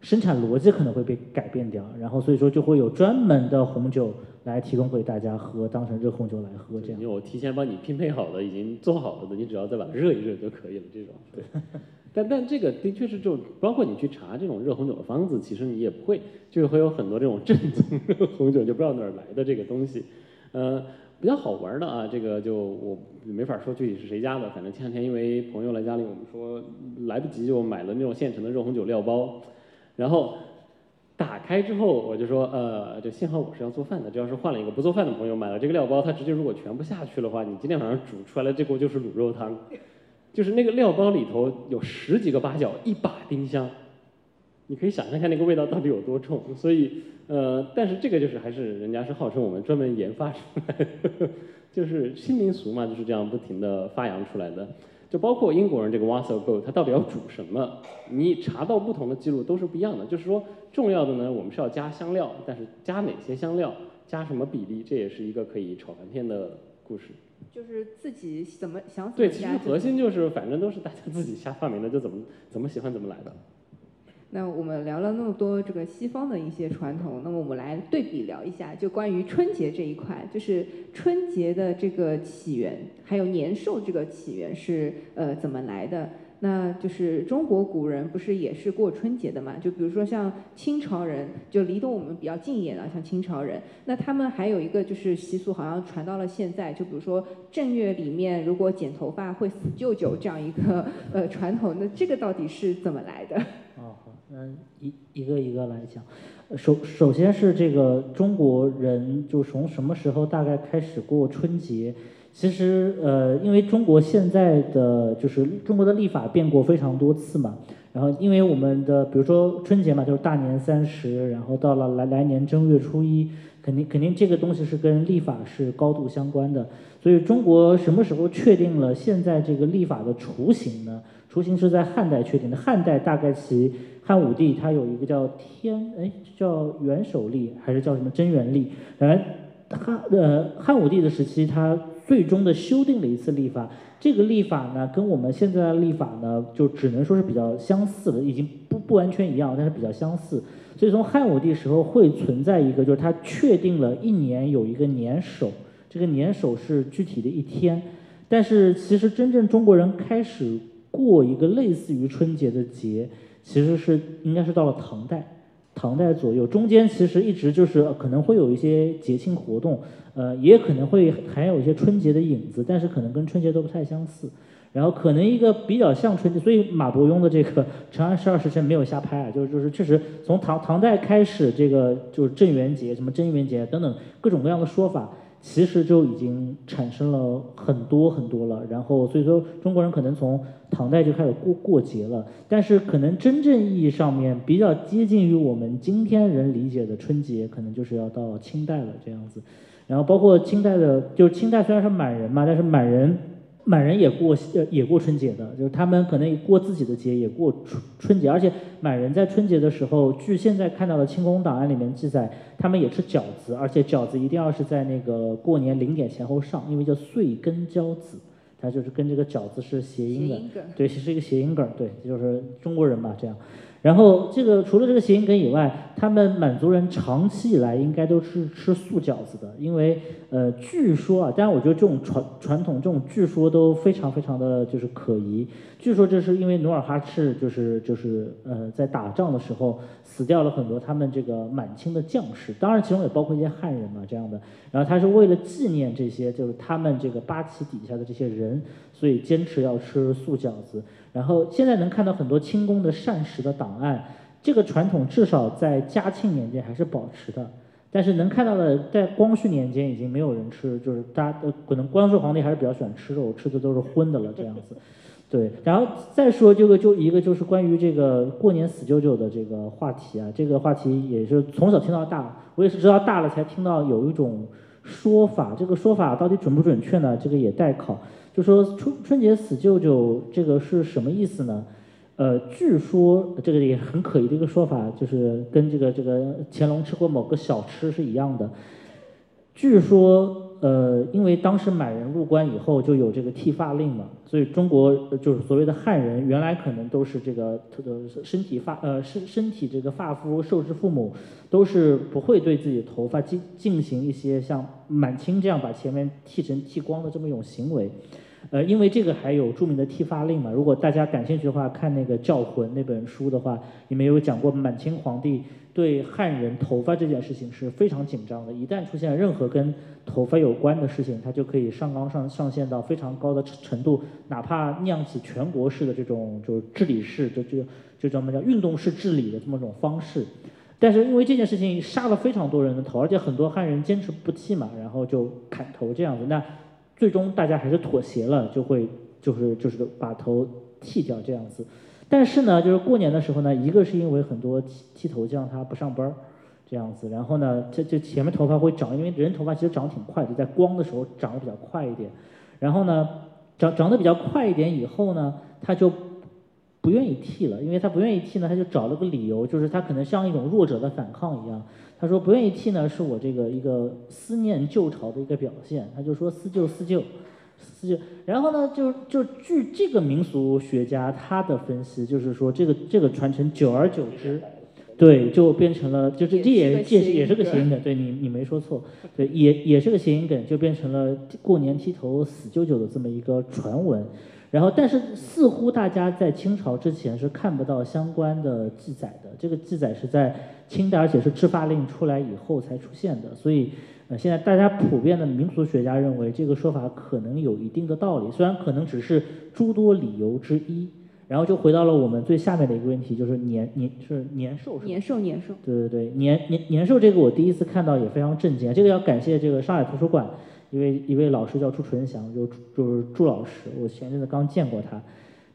生产逻辑可能会被改变掉，然后所以说就会有专门的红酒来提供给大家喝，当成热红酒来喝这样。因为我提前帮你拼配好了，已经做好了的，你只要再把它热一热就可以了。这种，对。但但这个的确是就包括你去查这种热红酒的方子，其实你也不会，就会有很多这种正宗热红酒就不知道哪儿来的这个东西。呃，比较好玩的啊，这个就我没法说具体是谁家的，反正前两天因为朋友来家里，我们说来不及就买了那种现成的热红酒料包。然后打开之后，我就说，呃，这幸好我是要做饭的，这要是换了一个不做饭的朋友买了这个料包，他直接如果全部下去的话，你今天晚上煮出来的这锅就是卤肉汤，就是那个料包里头有十几个八角，一把丁香，你可以想象一下那个味道到底有多冲。所以，呃，但是这个就是还是人家是号称我们专门研发出来的，就是新民俗嘛，就是这样不停的发扬出来的。就包括英国人这个 Wassail Gold，它到底要煮什么？你查到不同的记录都是不一样的。就是说，重要的呢，我们是要加香料，但是加哪些香料，加什么比例，这也是一个可以炒翻天的故事。就是自己怎么想怎么对，其实核心就是反正都是大家自己瞎发明的，就怎么怎么喜欢怎么来的。那我们聊了那么多这个西方的一些传统，那么我们来对比聊一下，就关于春节这一块，就是春节的这个起源，还有年兽这个起源是呃怎么来的？那就是中国古人不是也是过春节的嘛？就比如说像清朝人，就离得我们比较近一点的，像清朝人，那他们还有一个就是习俗，好像传到了现在，就比如说正月里面如果剪头发会死舅舅这样一个呃传统，那这个到底是怎么来的？嗯，一一个一个来讲，首首先是这个中国人就从什么时候大概开始过春节？其实呃，因为中国现在的就是中国的历法变过非常多次嘛，然后因为我们的比如说春节嘛，就是大年三十，然后到了来来年正月初一，肯定肯定这个东西是跟历法是高度相关的，所以中国什么时候确定了现在这个历法的雏形呢？雏形是在汉代确定的，汉代大概其汉武帝他有一个叫天，哎，叫元首历还是叫什么贞元历？反正汉呃汉武帝的时期，他最终的修订了一次历法。这个历法呢，跟我们现在的历法呢，就只能说是比较相似的，已经不不完全一样，但是比较相似。所以从汉武帝时候会存在一个，就是他确定了一年有一个年首，这个年首是具体的一天。但是其实真正中国人开始过一个类似于春节的节。其实是应该是到了唐代，唐代左右，中间其实一直就是可能会有一些节庆活动，呃，也可能会还有一些春节的影子，但是可能跟春节都不太相似。然后可能一个比较像春节，所以马伯庸的这个《长安十二时辰》没有瞎拍啊，就是就是确实从唐唐代开始，这个就是正元节、什么贞元节等等各种各样的说法。其实就已经产生了很多很多了，然后所以说中国人可能从唐代就开始过过节了，但是可能真正意义上面比较接近于我们今天人理解的春节，可能就是要到清代了这样子，然后包括清代的，就是清代虽然是满人嘛，但是满人。满人也过呃也过春节的，就是他们可能过自己的节，也过春春节。而且满人在春节的时候，据现在看到的清宫档案里面记载，他们也吃饺子，而且饺子一定要是在那个过年零点前后上，因为叫岁根交子，它就是跟这个饺子是谐音的，对，是一个谐音梗，对，就是中国人嘛这样。然后这个除了这个谐音梗以外，他们满族人长期以来应该都是吃素饺子的，因为呃，据说啊，当然我觉得这种传传统这种据说都非常非常的就是可疑。据说这是因为努尔哈赤就是就是呃在打仗的时候死掉了很多他们这个满清的将士，当然其中也包括一些汉人嘛这样的。然后他是为了纪念这些就是他们这个八旗底下的这些人，所以坚持要吃素饺子。然后现在能看到很多清宫的膳食的档案，这个传统至少在嘉庆年间还是保持的。但是能看到的，在光绪年间已经没有人吃，就是大家可能光绪皇帝还是比较喜欢吃肉，吃的都是荤的了这样子。对，然后再说这个就一个就是关于这个过年死舅舅的这个话题啊，这个话题也是从小听到大，我也是直到大了才听到有一种说法，这个说法到底准不准确呢？这个也待考。就说春春节死舅舅这个是什么意思呢？呃，据说这个也很可疑的一个说法，就是跟这个这个乾隆吃过某个小吃是一样的。据说，呃，因为当时满人入关以后就有这个剃发令嘛，所以中国就是所谓的汉人原来可能都是这个呃身体发呃身身体这个发肤受之父母，都是不会对自己头发进进行一些像满清这样把前面剃成剃光的这么一种行为。呃，因为这个还有著名的剃发令嘛。如果大家感兴趣的话，看那个《教魂》那本书的话，里面有讲过满清皇帝对汉人头发这件事情是非常紧张的。一旦出现任何跟头发有关的事情，他就可以上纲上上线到非常高的程度，哪怕酿起全国式的这种就是治理式，就就就叫什么叫运动式治理的这么一种方式。但是因为这件事情杀了非常多人的头，而且很多汉人坚持不剃嘛，然后就砍头这样子。那最终大家还是妥协了，就会就是就是把头剃掉这样子。但是呢，就是过年的时候呢，一个是因为很多剃剃头匠他不上班儿这样子，然后呢，这这前面头发会长，因为人头发其实长得挺快的，在光的时候长得比较快一点。然后呢，长长得比较快一点以后呢，他就不愿意剃了，因为他不愿意剃呢，他就找了个理由，就是他可能像一种弱者的反抗一样。他说不愿意剃呢，是我这个一个思念旧朝的一个表现。他就说思旧思旧，思旧。然后呢，就就据这个民俗学家他的分析，就是说这个这个传承久而久之，对，就变成了，就这这也这也是个谐音梗，对你你没说错，对，也也是个谐音梗，就变成了过年剃头死舅舅的这么一个传闻。然后，但是似乎大家在清朝之前是看不到相关的记载的。这个记载是在清代，而且是制发令出来以后才出现的。所以，呃，现在大家普遍的民俗学家认为这个说法可能有一定的道理，虽然可能只是诸多理由之一。然后就回到了我们最下面的一个问题，就是年年是年兽是年兽年兽。对对对，年年年兽这个我第一次看到也非常震惊，这个要感谢这个上海图书馆。一位一位老师叫朱纯祥，就就是朱老师，我前阵子刚见过他，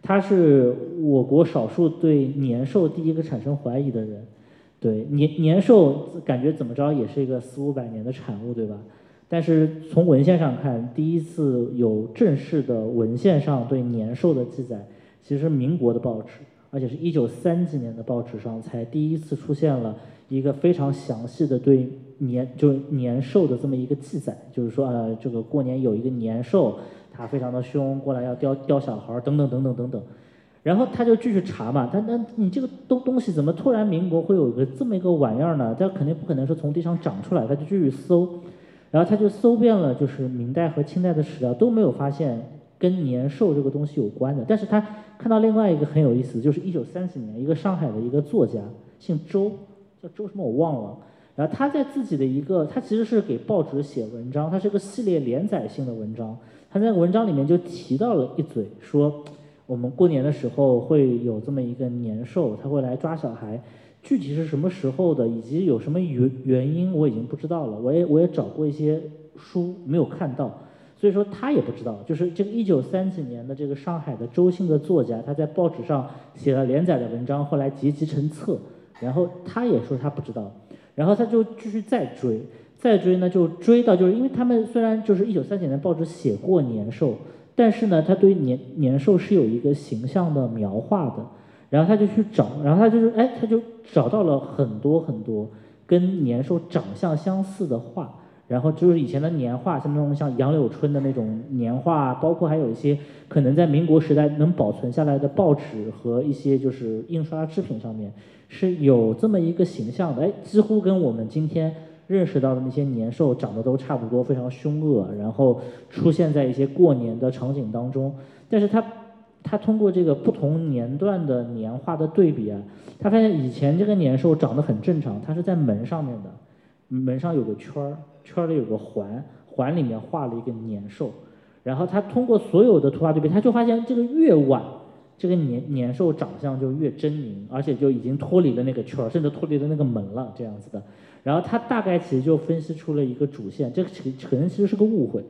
他是我国少数对年兽第一个产生怀疑的人。对年年兽感觉怎么着也是一个四五百年的产物，对吧？但是从文献上看，第一次有正式的文献上对年兽的记载，其实民国的报纸，而且是一九三几年的报纸上才第一次出现了一个非常详细的对。年就是年兽的这么一个记载，就是说呃，这个过年有一个年兽，它非常的凶，过来要叼叼小孩，等等等等等等。然后他就继续查嘛，他那你这个东东西怎么突然民国会有一个这么一个玩意儿呢？他肯定不可能是从地上长出来，他就继续搜，然后他就搜遍了，就是明代和清代的史料都没有发现跟年兽这个东西有关的。但是他看到另外一个很有意思，就是一九三几年，一个上海的一个作家，姓周，叫周什么我忘了。然后他在自己的一个，他其实是给报纸写文章，他是个系列连载性的文章。他在文章里面就提到了一嘴，说我们过年的时候会有这么一个年兽，他会来抓小孩。具体是什么时候的，以及有什么原原因，我已经不知道了。我也我也找过一些书，没有看到，所以说他也不知道。就是这个一九三几年的这个上海的周姓的作家，他在报纸上写了连载的文章，后来集集成册，然后他也说他不知道。然后他就继续再追，再追呢，就追到就是因为他们虽然就是一九三几年报纸写过年兽，但是呢，他对年年兽是有一个形象的描画的，然后他就去找，然后他就是哎，他就找到了很多很多跟年兽长相相似的画，然后就是以前的年画，像那种像杨柳春的那种年画，包括还有一些可能在民国时代能保存下来的报纸和一些就是印刷制品上面。是有这么一个形象的，哎，几乎跟我们今天认识到的那些年兽长得都差不多，非常凶恶，然后出现在一些过年的场景当中。但是他他通过这个不同年段的年画的对比啊，他发现以前这个年兽长得很正常，它是在门上面的，门上有个圈儿。圈里有个环，环里面画了一个年兽，然后他通过所有的图画对比，他就发现这个越晚，这个年年兽长相就越狰狞，而且就已经脱离了那个圈甚至脱离了那个门了，这样子的。然后他大概其实就分析出了一个主线，这个可能其实是个误会，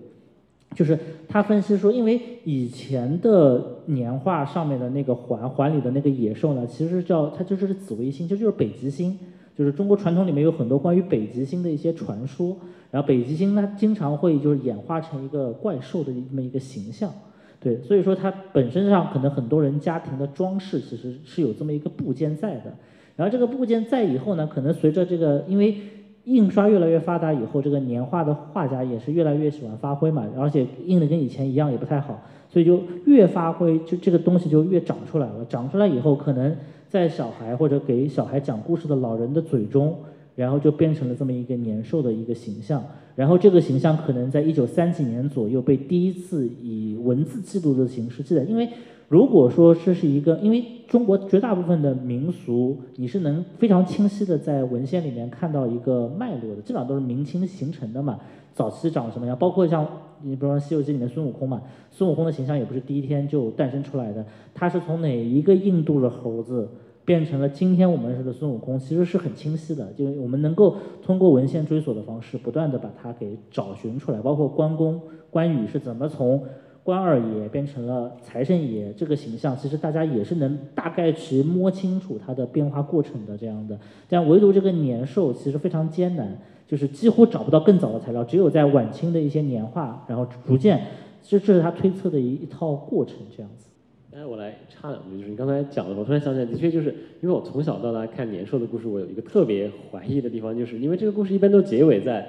就是他分析说，因为以前的年画上面的那个环环里的那个野兽呢，其实叫它就是紫微星，就就是北极星，就是中国传统里面有很多关于北极星的一些传说。然后北极星呢，经常会就是演化成一个怪兽的这么一个形象，对，所以说它本身上可能很多人家庭的装饰其实是有这么一个部件在的。然后这个部件在以后呢，可能随着这个因为印刷越来越发达以后，这个年画的画家也是越来越喜欢发挥嘛，而且印的跟以前一样也不太好，所以就越发挥就这个东西就越长出来了。长出来以后，可能在小孩或者给小孩讲故事的老人的嘴中。然后就变成了这么一个年兽的一个形象，然后这个形象可能在一九三几年左右被第一次以文字记录的形式记载。因为如果说这是一个，因为中国绝大部分的民俗，你是能非常清晰的在文献里面看到一个脉络的，基本上都是明清形成的嘛。早期长什么样，包括像你比如说《西游记》里面孙悟空嘛，孙悟空的形象也不是第一天就诞生出来的，他是从哪一个印度的猴子？变成了今天我们认识的孙悟空，其实是很清晰的，就是我们能够通过文献追索的方式，不断的把它给找寻出来。包括关公、关羽是怎么从关二爷变成了财神爷这个形象，其实大家也是能大概去摸清楚它的变化过程的这样的。但唯独这个年兽其实非常艰难，就是几乎找不到更早的材料，只有在晚清的一些年画，然后逐渐，这这是他推测的一一套过程这样子。哎，我来插两句，就是你刚才讲的，我突然想起来，的确就是因为我从小到大看年兽的故事，我有一个特别怀疑的地方，就是因为这个故事一般都结尾在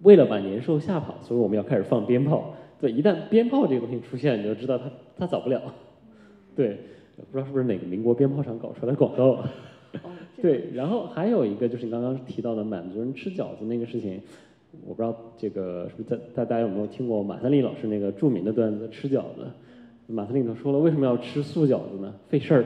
为了把年兽吓跑，所以我们要开始放鞭炮。对，一旦鞭炮这个东西出现，你就知道它它早不了。对，不知道是不是哪个民国鞭炮厂搞出来的广告。对，然后还有一个就是你刚刚提到的满族人吃饺子那个事情，我不知道这个是不是在大家有没有听过马三立老师那个著名的段子吃饺子。马司令都说了，为什么要吃素饺子呢？费事儿。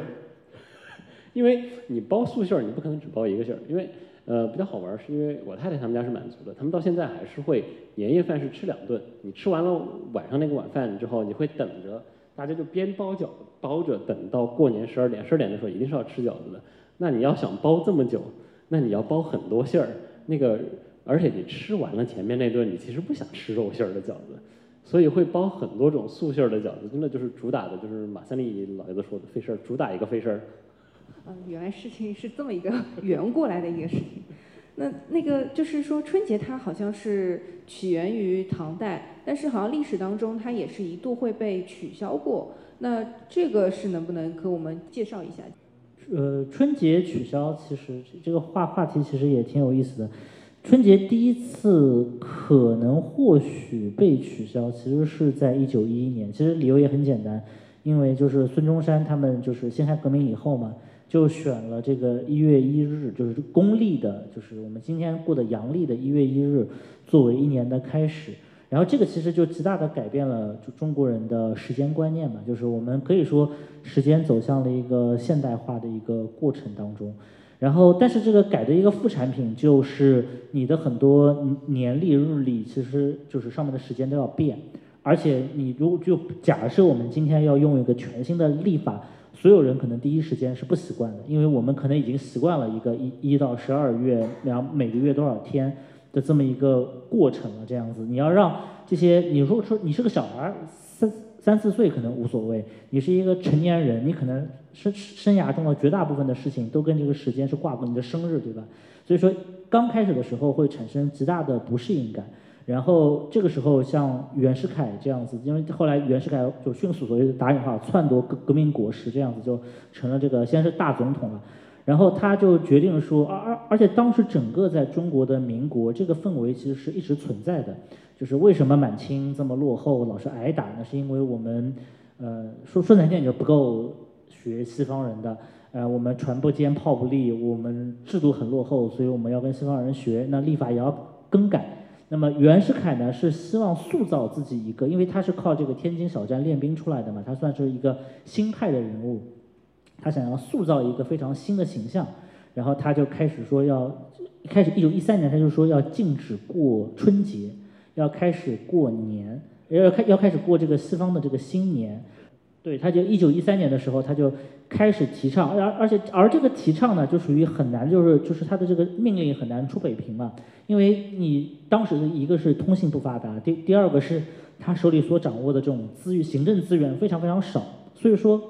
因为你包素馅儿，你不可能只包一个馅儿。因为呃比较好玩，是因为我太太他们家是满族的，他们到现在还是会年夜饭是吃两顿。你吃完了晚上那个晚饭之后，你会等着，大家就边包饺子包着，等到过年十二点，十二点的时候一定是要吃饺子的。那你要想包这么久，那你要包很多馅儿，那个而且你吃完了前面那顿，你其实不想吃肉馅儿的饺子。所以会包很多种素馅儿的饺子，真的就是主打的，就是马三立老爷子说的费事儿，主打一个费事儿。嗯，原来事情是这么一个圆过来的一个事情。那那个就是说春节它好像是起源于唐代，但是好像历史当中它也是一度会被取消过。那这个是能不能给我们介绍一下？呃，春节取消其实这个话话题其实也挺有意思的。春节第一次可能或许被取消，其实是在一九一一年。其实理由也很简单，因为就是孙中山他们就是辛亥革命以后嘛，就选了这个一月一日，就是公历的，就是我们今天过的阳历的一月一日，作为一年的开始。然后这个其实就极大的改变了就中国人的时间观念嘛，就是我们可以说时间走向了一个现代化的一个过程当中。然后，但是这个改的一个副产品就是你的很多年历、日历，其实就是上面的时间都要变。而且，你如果就假设我们今天要用一个全新的历法，所有人可能第一时间是不习惯的，因为我们可能已经习惯了一个一一到十二月，然后每个月多少天的这么一个过程了。这样子，你要让这些，你如果说你是个小孩，三三四岁可能无所谓，你是一个成年人，你可能。生生涯中的绝大部分的事情都跟这个时间是挂钩，你的生日对吧？所以说刚开始的时候会产生极大的不适应感，然后这个时候像袁世凯这样子，因为后来袁世凯就迅速所谓的打引号篡夺革革命果实这样子就成了这个先是大总统了，然后他就决定说，而而而且当时整个在中国的民国这个氛围其实是一直存在的，就是为什么满清这么落后，老是挨打呢？是因为我们，呃，说说难听点就不够学西方人的，呃，我们船不坚炮不利，我们制度很落后，所以我们要跟西方人学，那立法也要更改。那么袁世凯呢，是希望塑造自己一个，因为他是靠这个天津小站练兵出来的嘛，他算是一个新派的人物。他想要塑造一个非常新的形象，然后他就开始说要，开始一九一三年他就说要禁止过春节，要开始过年，要开要开始过这个西方的这个新年，对，他就一九一三年的时候他就开始提倡，而而且而这个提倡呢就属于很难，就是就是他的这个命令很难出北平嘛，因为你当时的一个是通信不发达，第第二个是他手里所掌握的这种资源行政资源非常非常少，所以说。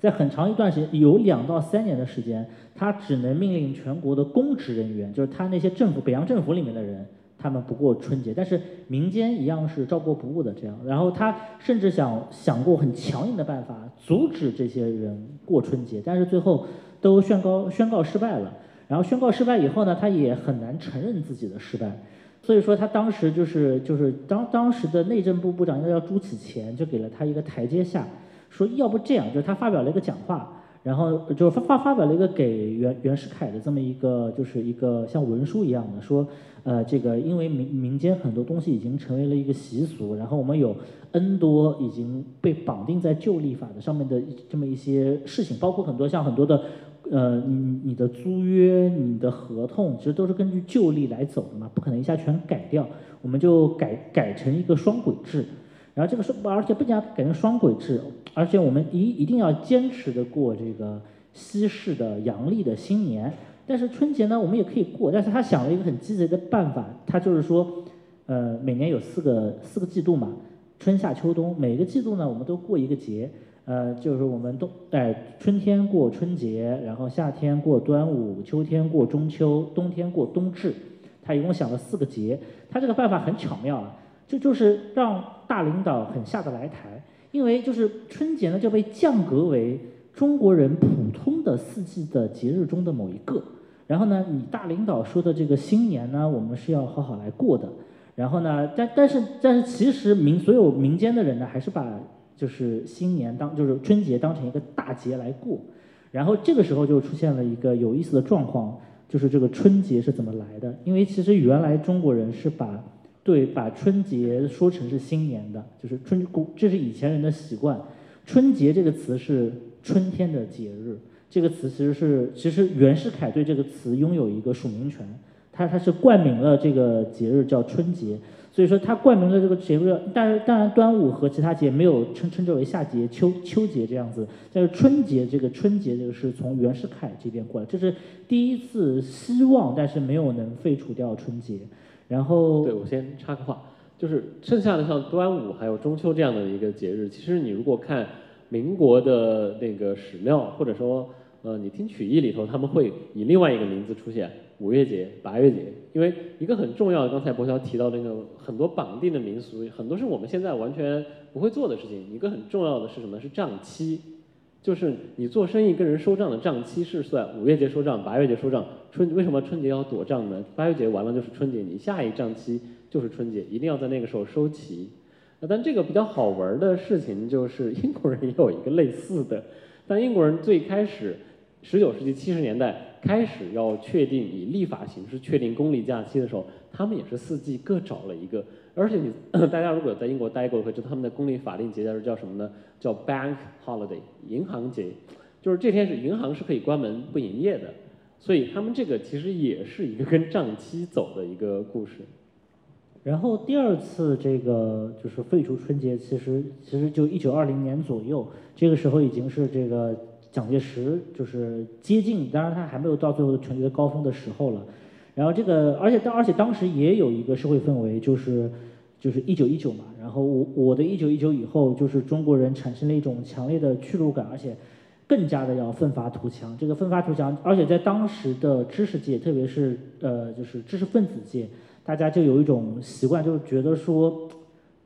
在很长一段时间，有两到三年的时间，他只能命令全国的公职人员，就是他那些政府北洋政府里面的人，他们不过春节，但是民间一样是照过不误的这样。然后他甚至想想过很强硬的办法阻止这些人过春节，但是最后都宣告宣告失败了。然后宣告失败以后呢，他也很难承认自己的失败，所以说他当时就是就是当当时的内政部部长应该叫朱启潜，就给了他一个台阶下。说要不这样，就是他发表了一个讲话，然后就发发发表了一个给袁袁世凯的这么一个，就是一个像文书一样的，说，呃，这个因为民民间很多东西已经成为了一个习俗，然后我们有 N 多已经被绑定在旧历法的上面的这么一些事情，包括很多像很多的，呃，你你的租约、你的合同，其实都是根据旧历来走的嘛，不可能一下全改掉，我们就改改成一个双轨制。然后这个是，而且不仅要改成双轨制，而且我们一一定要坚持的过这个西式的阳历的新年。但是春节呢，我们也可以过。但是他想了一个很鸡贼的办法，他就是说，呃，每年有四个四个季度嘛，春夏秋冬，每个季度呢，我们都过一个节。呃，就是我们冬在春天过春节，然后夏天过端午，秋天过中秋，冬天过冬至。他一共想了四个节。他这个办法很巧妙啊。这就是让大领导很下得来台，因为就是春节呢就被降格为中国人普通的四季的节日中的某一个。然后呢，你大领导说的这个新年呢，我们是要好好来过的。然后呢，但但是但是其实民所有民间的人呢，还是把就是新年当就是春节当成一个大节来过。然后这个时候就出现了一个有意思的状况，就是这个春节是怎么来的？因为其实原来中国人是把对，把春节说成是新年的，就是春古，这是以前人的习惯。春节这个词是春天的节日，这个词其实是，其实袁世凯对这个词拥有一个署名权，他他是冠名了这个节日叫春节，所以说他冠名了这个节日。但是当然端午和其他节没有称称之为夏节、秋秋节这样子，但是春节这个春节这个是从袁世凯这边过来，这是第一次希望，但是没有能废除掉春节。然后，对我先插个话，就是剩下的像端午还有中秋这样的一个节日，其实你如果看民国的那个史料，或者说呃你听曲艺里头，他们会以另外一个名字出现，五月节、八月节，因为一个很重要的，刚才博乔提到那个很多绑定的民俗，很多是我们现在完全不会做的事情。一个很重要的是什么？是账期。就是你做生意跟人收账的账期是算五月节收账，八月节收账。春为什么春节要躲账呢？八月节完了就是春节，你下一账期就是春节，一定要在那个时候收齐。那但这个比较好玩的事情就是英国人也有一个类似的，但英国人最开始十九世纪七十年代开始要确定以立法形式确定公历假期的时候，他们也是四季各找了一个。而且你 大家如果在英国待过，会知道他们的公立法定节假日叫什么呢？叫 Bank Holiday，银行节，就是这天是银行是可以关门不营业的。所以他们这个其实也是一个跟账期走的一个故事。然后第二次这个就是废除春节，其实其实就一九二零年左右，这个时候已经是这个蒋介石就是接近，当然他还没有到最后的权力的高峰的时候了。然后这个，而且当而且当时也有一个社会氛围，就是就是一九一九嘛。然后我我的一九一九以后，就是中国人产生了一种强烈的屈辱感，而且更加的要奋发图强。这个奋发图强，而且在当时的知识界，特别是呃就是知识分子界，大家就有一种习惯，就是觉得说，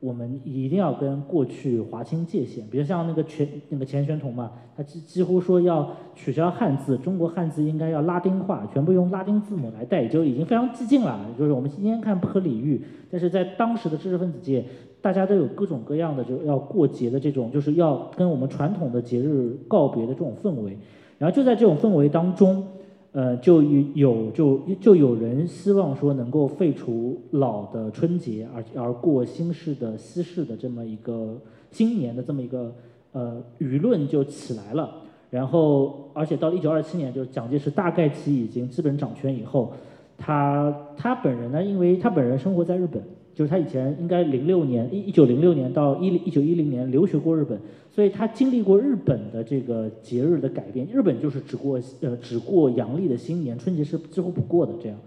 我们一定要跟过去划清界限，比如像那个钱那个钱玄同嘛，他几几乎说要取消汉字，中国汉字应该要拉丁化，全部用拉丁字母来代，就已经非常激进了。就是我们今天看不可理喻，但是在当时的知识分子界，大家都有各种各样的就要过节的这种，就是要跟我们传统的节日告别的这种氛围。然后就在这种氛围当中。呃，就有就就有人希望说能够废除老的春节，而而过新式的西式的这么一个新年的这么一个呃舆论就起来了。然后，而且到了一九二七年，就是蒋介石大概其已经基本掌权以后，他他本人呢，因为他本人生活在日本。就是他以前应该零六年一一九零六年到一一九一零年留学过日本，所以他经历过日本的这个节日的改变。日本就是只过呃只过阳历的新年，春节是几乎不过的。这样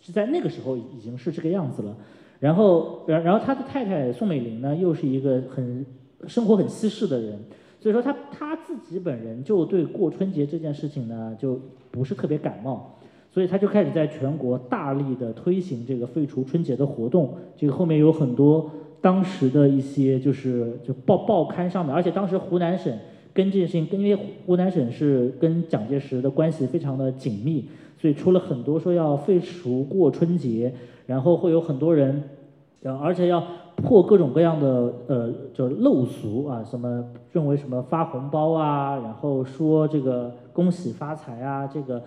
是在那个时候已经是这个样子了。然后然然后他的太太宋美龄呢，又是一个很生活很西式的人，所以说他他自己本人就对过春节这件事情呢就不是特别感冒。所以他就开始在全国大力的推行这个废除春节的活动。这个后面有很多当时的一些就是就报报刊上面，而且当时湖南省跟这件事情，跟因为湖南省是跟蒋介石的关系非常的紧密，所以出了很多说要废除过春节，然后会有很多人，而且要破各种各样的呃就陋俗啊，什么认为什么发红包啊，然后说这个恭喜发财啊，这个。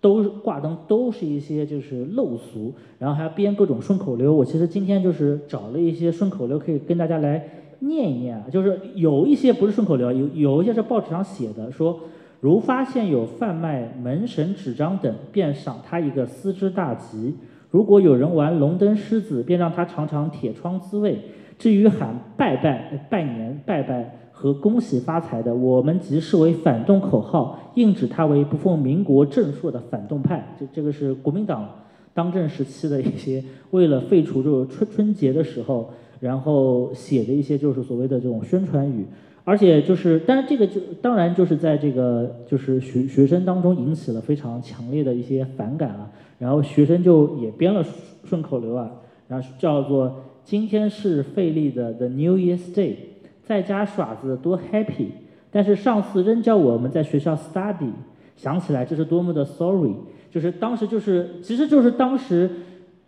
都挂灯都是一些就是陋俗，然后还要编各种顺口溜。我其实今天就是找了一些顺口溜，可以跟大家来念一念啊。就是有一些不是顺口溜，有有一些是报纸上写的，说如发现有贩卖门神纸张等，便赏他一个丝织大吉；如果有人玩龙灯狮子，便让他尝尝铁窗滋味。至于喊拜拜、拜年、拜拜。和恭喜发财的，我们即视为反动口号，硬指他为不奉民国正朔的反动派。这这个是国民党当政时期的一些为了废除这个春春节的时候，然后写的一些就是所谓的这种宣传语。而且就是，但是这个就当然就是在这个就是学学生当中引起了非常强烈的一些反感啊。然后学生就也编了顺口溜啊，然后叫做今天是费力的 The New Year's Day。在家耍子多 happy，但是上司仍叫我们在学校 study，想起来这是多么的 sorry，就是当时就是，其实就是当时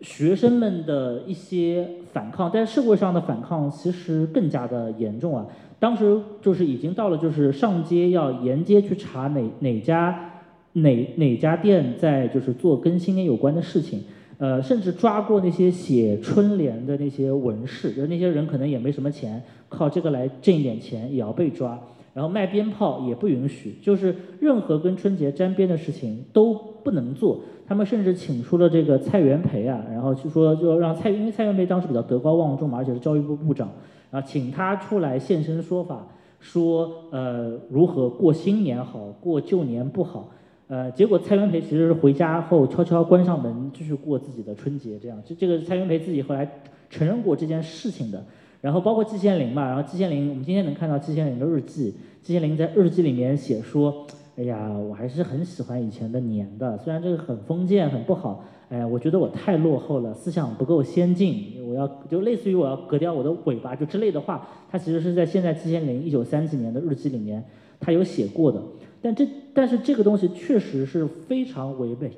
学生们的一些反抗，但社会上的反抗其实更加的严重啊。当时就是已经到了就是上街要沿街去查哪哪家哪哪家店在就是做跟新年有关的事情。呃，甚至抓过那些写春联的那些文士，就是那些人可能也没什么钱，靠这个来挣一点钱也要被抓。然后卖鞭炮也不允许，就是任何跟春节沾边的事情都不能做。他们甚至请出了这个蔡元培啊，然后就说就让蔡，因为蔡元培当时比较德高望重嘛，而且是教育部部长，然后请他出来现身说法，说呃如何过新年好，过旧年不好。呃，结果蔡元培其实是回家后悄悄关上门，继续过自己的春节。这样，这这个蔡元培自己后来承认过这件事情的。然后包括季羡林嘛，然后季羡林，我们今天能看到季羡林的日记。季羡林在日记里面写说：“哎呀，我还是很喜欢以前的年的，虽然这个很封建，很不好。哎，我觉得我太落后了，思想不够先进，我要就类似于我要割掉我的尾巴，就之类的话。他其实是在现在季羡林一九三几年的日记里面，他有写过的。”但这但是这个东西确实是非常违背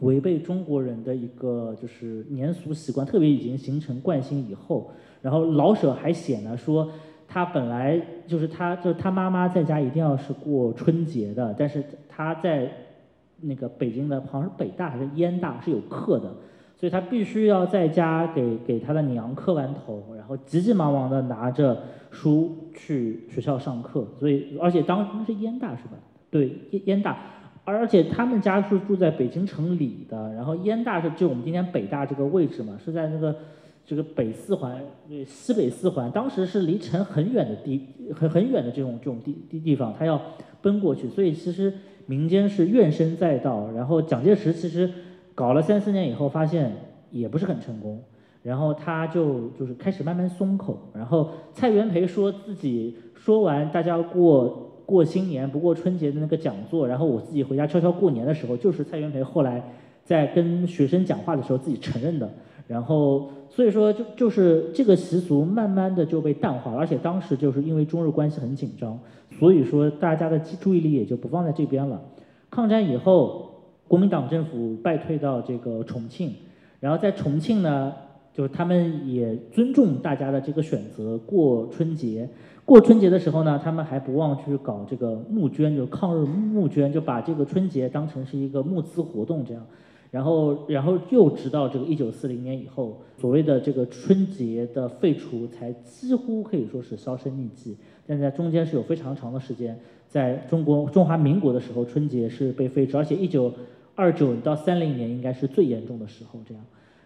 违背中国人的一个就是年俗习惯，特别已经形成惯性以后，然后老舍还写呢说他本来就是他就是他妈妈在家一定要是过春节的，但是他在那个北京的好像是北大还是燕大是有课的，所以他必须要在家给给他的娘磕完头，然后急急忙忙的拿着书去学校上课，所以而且当时是燕大是吧？对，燕燕大，而且他们家是住在北京城里的，然后燕大是就我们今天北大这个位置嘛，是在那个这个北四环，西北四环，当时是离城很远的地，很很远的这种这种地地地方，他要奔过去，所以其实民间是怨声载道。然后蒋介石其实搞了三四年以后，发现也不是很成功，然后他就就是开始慢慢松口。然后蔡元培说自己说完，大家过。过新年不过春节的那个讲座，然后我自己回家悄悄过年的时候，就是蔡元培后来在跟学生讲话的时候自己承认的。然后所以说就就是这个习俗慢慢的就被淡化了，而且当时就是因为中日关系很紧张，所以说大家的注意力也就不放在这边了。抗战以后，国民党政府败退到这个重庆，然后在重庆呢，就是他们也尊重大家的这个选择，过春节。过春节的时候呢，他们还不忘去搞这个募捐，就抗日募捐，就把这个春节当成是一个募资活动这样。然后，然后又直到这个一九四零年以后，所谓的这个春节的废除才几乎可以说是销声匿迹。但在中间是有非常长的时间，在中国中华民国的时候，春节是被废除，而且一九二九到三零年应该是最严重的时候这样。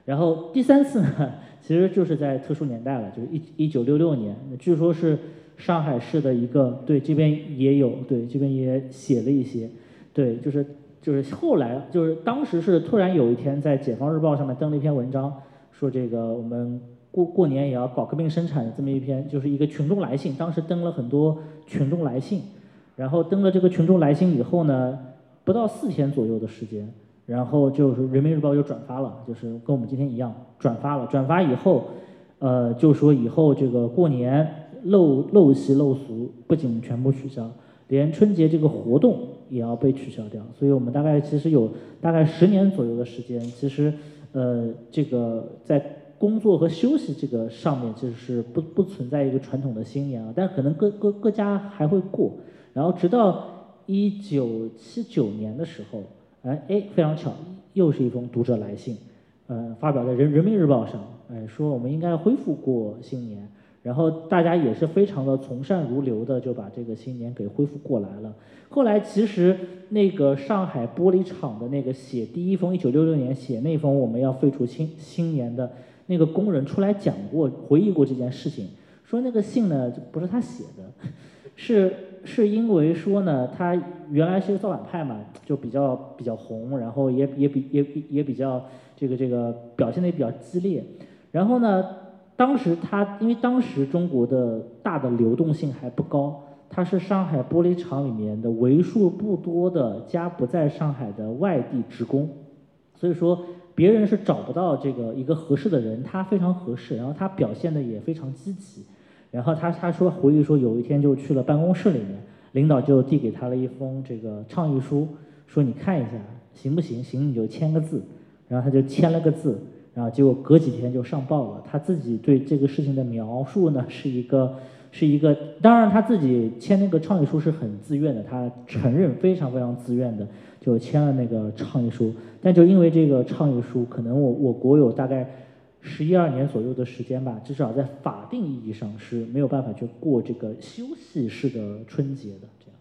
然后第三次呢，其实就是在特殊年代了，就是一一九六六年，据说是上海市的一个对这边也有对这边也写了一些，对就是。就是后来，就是当时是突然有一天，在《解放日报》上面登了一篇文章，说这个我们过过年也要搞革命生产这么一篇，就是一个群众来信。当时登了很多群众来信，然后登了这个群众来信以后呢，不到四天左右的时间，然后就是《人民日报》又转发了，就是跟我们今天一样转发了。转发以后，呃，就说以后这个过年陋陋习陋俗不仅全部取消，连春节这个活动。也要被取消掉，所以我们大概其实有大概十年左右的时间，其实呃这个在工作和休息这个上面其实是不不存在一个传统的新年啊，但可能各各各家还会过，然后直到一九七九年的时候，哎哎非常巧，又是一封读者来信，呃发表在人人民日报上，哎说我们应该恢复过新年。然后大家也是非常的从善如流的，就把这个新年给恢复过来了。后来其实那个上海玻璃厂的那个写第一封，一九六六年写那封我们要废除新新年的那个工人出来讲过，回忆过这件事情，说那个信呢不是他写的，是是因为说呢他原来是个造反派嘛，就比较比较红，然后也也比也也比较这个这个表现的也比较激烈，然后呢。当时他因为当时中国的大的流动性还不高，他是上海玻璃厂里面的为数不多的家不在上海的外地职工，所以说别人是找不到这个一个合适的人，他非常合适，然后他表现的也非常积极，然后他他说回忆说有一天就去了办公室里面，领导就递给他了一封这个倡议书，说你看一下行不行？行你就签个字，然后他就签了个字。然后结果隔几天就上报了，他自己对这个事情的描述呢是一个，是一个，当然他自己签那个倡议书是很自愿的，他承认非常非常自愿的就签了那个倡议书，但就因为这个倡议书，可能我我国有大概十一二年左右的时间吧，至少在法定意义上是没有办法去过这个休息式的春节的这样。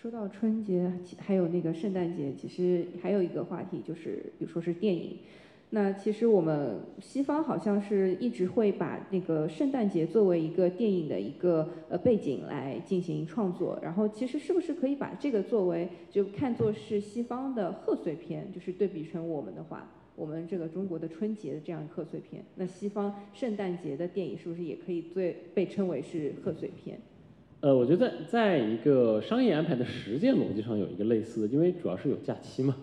说到春节，还有那个圣诞节，其实还有一个话题就是，比如说是电影。那其实我们西方好像是一直会把那个圣诞节作为一个电影的一个呃背景来进行创作，然后其实是不是可以把这个作为就看作是西方的贺岁片，就是对比成我们的话，我们这个中国的春节的这样贺岁片，那西方圣诞节的电影是不是也可以最被称为是贺岁片？呃，我觉得在一个商业安排的实践逻辑上有一个类似的，因为主要是有假期嘛。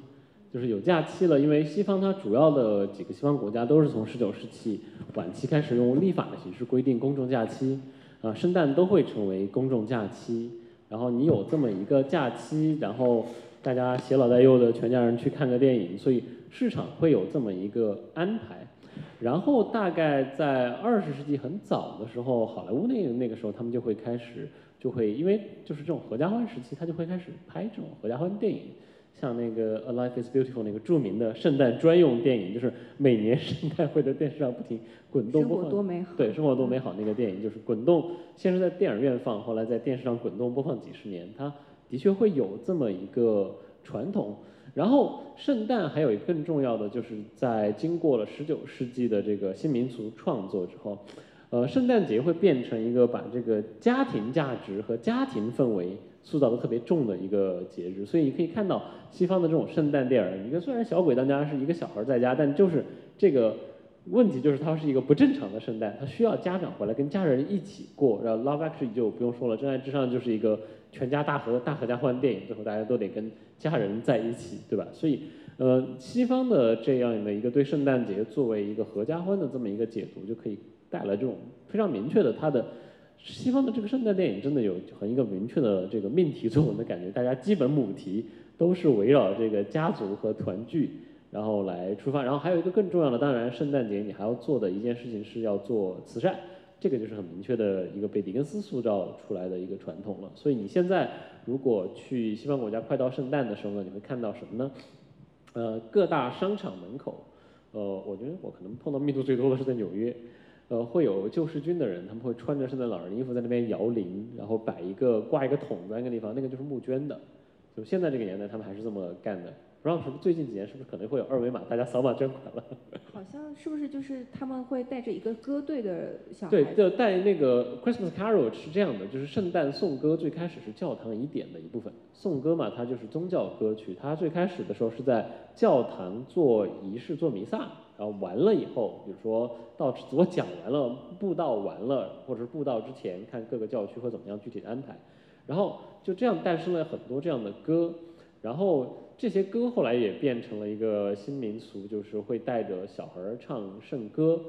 就是有假期了，因为西方它主要的几个西方国家都是从十九世纪晚期开始用立法的形式规定公众假期，啊，圣诞都会成为公众假期。然后你有这么一个假期，然后大家携老带幼的全家人去看个电影，所以市场会有这么一个安排。然后大概在二十世纪很早的时候，好莱坞那那个时候他们就会开始就会因为就是这种合家欢时期，他就会开始拍这种合家欢电影。像那个《A Life Is Beautiful》那个著名的圣诞专用电影，就是每年圣诞会在电视上不停滚动播放。生活多美好。对，生活多美好那个电影就是滚动，先是在电影院放，后来在电视上滚动播放几十年。它的确会有这么一个传统。然后圣诞还有一个更重要的，就是在经过了十九世纪的这个新民俗创作之后，呃，圣诞节会变成一个把这个家庭价值和家庭氛围。塑造的特别重的一个节日，所以你可以看到西方的这种圣诞电影，一个虽然小鬼当家是一个小孩在家，但就是这个问题就是它是一个不正常的圣诞，它需要家长回来跟家人一起过。然后《Love Actually》就不用说了，《真爱至上》就是一个全家大合大合家欢电影，最后大家都得跟家人在一起，对吧？所以呃，西方的这样的一个对圣诞节作为一个合家欢的这么一个解读，就可以带来这种非常明确的它的西方的这个圣诞电影真的有很一个明确的这个命题作文的感觉，大家基本母题都是围绕这个家族和团聚，然后来出发。然后还有一个更重要的，当然圣诞节你还要做的一件事情是要做慈善，这个就是很明确的一个被狄更斯塑造出来的一个传统了。所以你现在如果去西方国家快到圣诞的时候呢，你会看到什么呢？呃，各大商场门口，呃，我觉得我可能碰到密度最多的是在纽约，呃，会有救世军的人，他们会穿着圣诞老人衣服在那边摇铃，然后摆一个挂一个桶在那个地方，那个就是募捐的，就现在这个年代他们还是这么干的。不知道是不是最近几年是不是可能会有二维码，大家扫码捐款了？好像是不是就是他们会带着一个歌队的小孩？对，就带那个 Christmas Carol 是这样的，就是圣诞颂歌最开始是教堂仪典的一部分。颂歌嘛，它就是宗教歌曲，它最开始的时候是在教堂做仪式、做弥撒，然后完了以后，比如说到我讲完了，布道完了，或者是布道之前，看各个教区会怎么样具体的安排，然后就这样诞生了很多这样的歌，然后。这些歌后来也变成了一个新民俗，就是会带着小孩儿唱圣歌。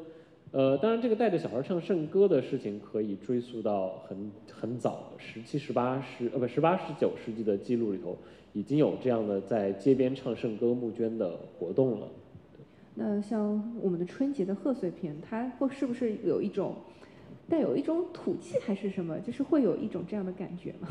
呃，当然，这个带着小孩儿唱圣歌的事情可以追溯到很很早，十七、十八世呃不十八、十九世纪的记录里头，已经有这样的在街边唱圣歌募捐的活动了。那像我们的春节的贺岁片，它会是不是有一种带有一种土气还是什么？就是会有一种这样的感觉吗？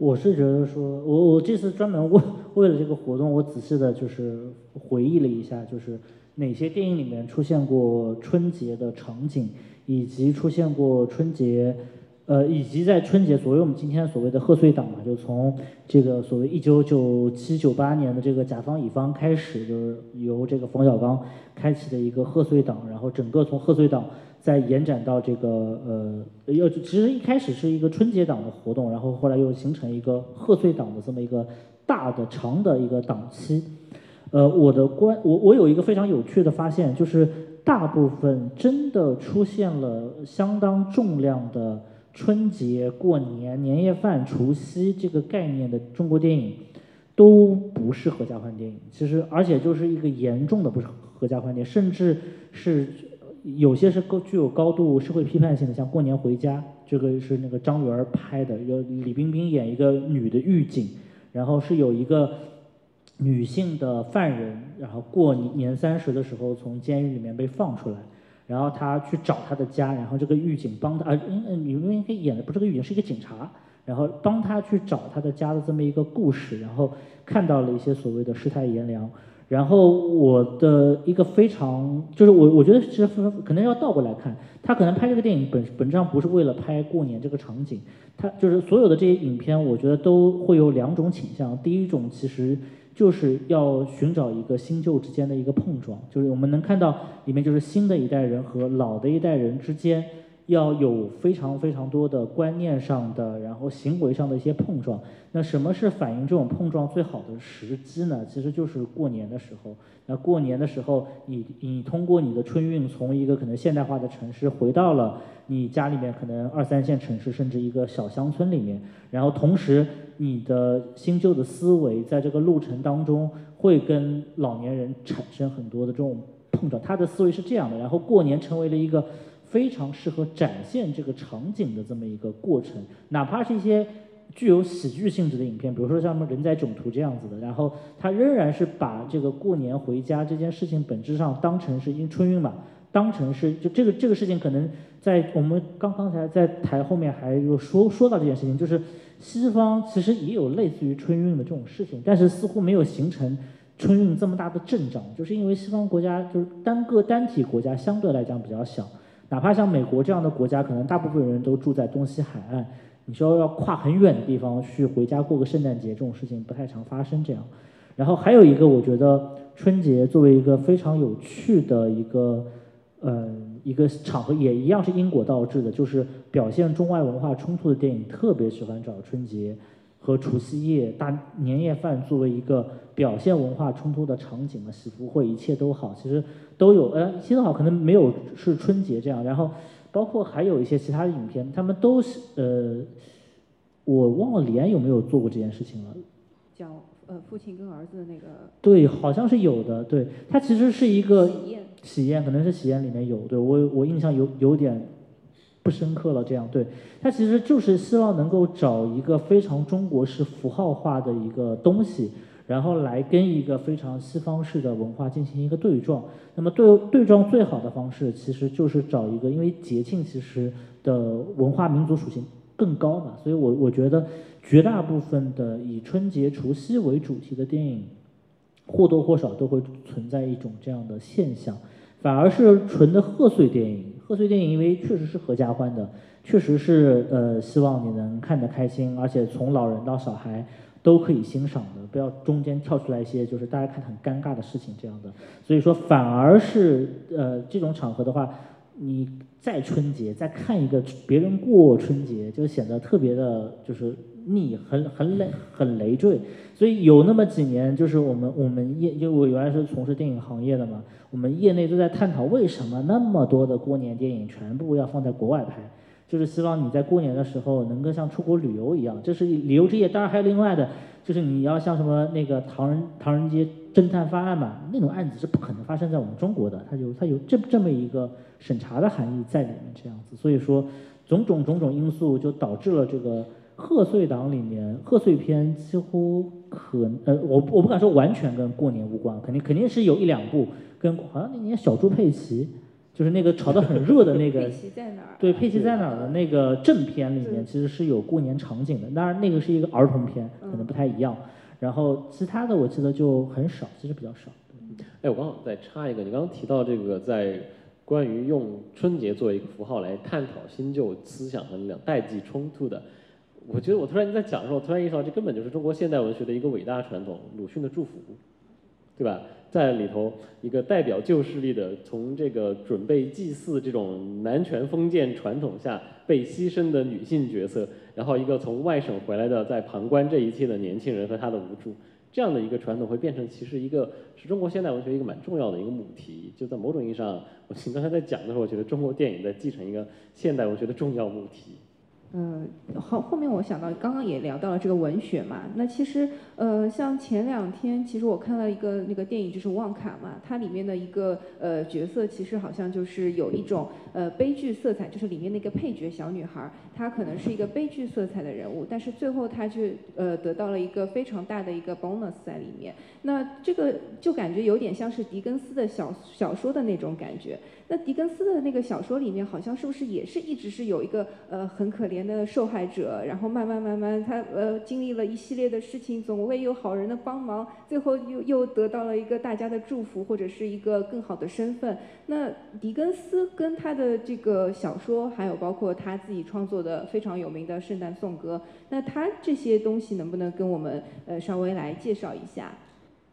我是觉得说，我我这次专门为为了这个活动，我仔细的就是回忆了一下，就是哪些电影里面出现过春节的场景，以及出现过春节，呃，以及在春节所谓我们今天所谓的贺岁档嘛，就从这个所谓一九九七九八年的这个甲方乙方开始，就是由这个冯小刚开启的一个贺岁档，然后整个从贺岁档。再延展到这个呃，要其实一开始是一个春节档的活动，然后后来又形成一个贺岁档的这么一个大的长的一个档期。呃，我的观我我有一个非常有趣的发现，就是大部分真的出现了相当重量的春节、过年、年夜饭、除夕这个概念的中国电影，都不是合家欢电影。其实而且就是一个严重的不是合家欢电影，甚至是。有些是高具有高度社会批判性的，像《过年回家》，这个是那个张元拍的，有李冰冰演一个女的狱警，然后是有一个女性的犯人，然后过年三十的时候从监狱里面被放出来，然后她去找她的家，然后这个狱警帮她，啊，嗯嗯，李冰冰演的不是个狱警，是一个警察，然后帮她去找她的家的这么一个故事，然后看到了一些所谓的世态炎凉。然后我的一个非常就是我我觉得其实可能要倒过来看，他可能拍这个电影本本质上不是为了拍过年这个场景，他就是所有的这些影片，我觉得都会有两种倾向。第一种其实就是要寻找一个新旧之间的一个碰撞，就是我们能看到里面就是新的一代人和老的一代人之间。要有非常非常多的观念上的，然后行为上的一些碰撞。那什么是反映这种碰撞最好的时机呢？其实就是过年的时候。那过年的时候，你你通过你的春运，从一个可能现代化的城市回到了你家里面可能二三线城市，甚至一个小乡村里面。然后同时，你的新旧的思维在这个路程当中会跟老年人产生很多的这种碰撞。他的思维是这样的，然后过年成为了一个。非常适合展现这个场景的这么一个过程，哪怕是一些具有喜剧性质的影片，比如说像什么《人在囧途》这样子的，然后他仍然是把这个过年回家这件事情本质上当成是因春运嘛，当成是就这个这个事情可能在我们刚刚才在台后面还有说说到这件事情，就是西方其实也有类似于春运的这种事情，但是似乎没有形成春运这么大的阵仗，就是因为西方国家就是单个单体国家相对来讲比较小。哪怕像美国这样的国家，可能大部分人都住在东西海岸，你说要跨很远的地方去回家过个圣诞节，这种事情不太常发生。这样，然后还有一个，我觉得春节作为一个非常有趣的一个，嗯，一个场合，也一样是因果倒置的，就是表现中外文化冲突的电影，特别喜欢找春节。和除夕夜大年夜饭作为一个表现文化冲突的场景嘛，喜福会一切都好，其实都有，呃，一切都好，可能没有是春节这样，然后包括还有一些其他的影片，他们都是，呃，我忘了李安有没有做过这件事情了。叫呃父亲跟儿子的那个。对，好像是有的。对，它其实是一个喜宴，喜宴可能是喜宴里面有。对我我印象有有点不深刻了。这样，对，它其实就是希望能够找一个非常中国式符号化的一个东西。然后来跟一个非常西方式的文化进行一个对撞，那么对对撞最好的方式其实就是找一个，因为节庆其实的文化民族属性更高嘛，所以我我觉得绝大部分的以春节除夕为主题的电影，或多或少都会存在一种这样的现象，反而是纯的贺岁电影，贺岁电影因为确实是合家欢的，确实是呃希望你能看得开心，而且从老人到小孩。都可以欣赏的，不要中间跳出来一些就是大家看很尴尬的事情这样的。所以说，反而是呃这种场合的话，你在春节再看一个别人过春节，就显得特别的，就是腻，很很累，很累赘。所以有那么几年，就是我们我们业，因为我原来是从事电影行业的嘛，我们业内都在探讨为什么那么多的过年电影全部要放在国外拍。就是希望你在过年的时候能够像出国旅游一样，这是旅游之夜。当然还有另外的，就是你要像什么那个唐人唐人街侦探发案嘛，那种案子是不可能发生在我们中国的，它有它有这这么一个审查的含义在里面这样子。所以说，种种种种因素就导致了这个贺岁档里面贺岁片几乎可呃我我不敢说完全跟过年无关，肯定肯定是有一两部跟好像那年小猪佩奇。就是那个炒得很热的那个，对，佩奇在哪儿的那个正片里面，其实是有过年场景的。当然，那个是一个儿童片，可能不太一样。然后其他的我记得就很少，其实比较少。哎，我刚好再插一个，你刚刚提到这个在关于用春节作为一个符号来探讨新旧思想和两代际冲突的，我觉得我突然在讲的时候，突然意识到这根本就是中国现代文学的一个伟大传统——鲁迅的祝福，对吧？在里头，一个代表旧势力的，从这个准备祭祀这种男权封建传统下被牺牲的女性角色，然后一个从外省回来的在旁观这一切的年轻人和他的无助，这样的一个传统会变成其实一个是中国现代文学一个蛮重要的一个母题。就在某种意义上，我刚才在讲的时候，我觉得中国电影在继承一个现代文学的重要母题。呃，后后面我想到，刚刚也聊到了这个文学嘛。那其实，呃，像前两天，其实我看了一个那个电影，就是《旺卡》嘛。它里面的一个呃角色，其实好像就是有一种呃悲剧色彩，就是里面那个配角小女孩，她可能是一个悲剧色彩的人物，但是最后她却呃得到了一个非常大的一个 bonus 在里面。那这个就感觉有点像是狄更斯的小小说的那种感觉。那狄更斯的那个小说里面，好像是不是也是一直是有一个呃很可怜的受害者，然后慢慢慢慢他呃经历了一系列的事情，总会有好人的帮忙，最后又又得到了一个大家的祝福或者是一个更好的身份。那狄更斯跟他的这个小说，还有包括他自己创作的非常有名的圣诞颂歌，那他这些东西能不能跟我们呃稍微来介绍一下？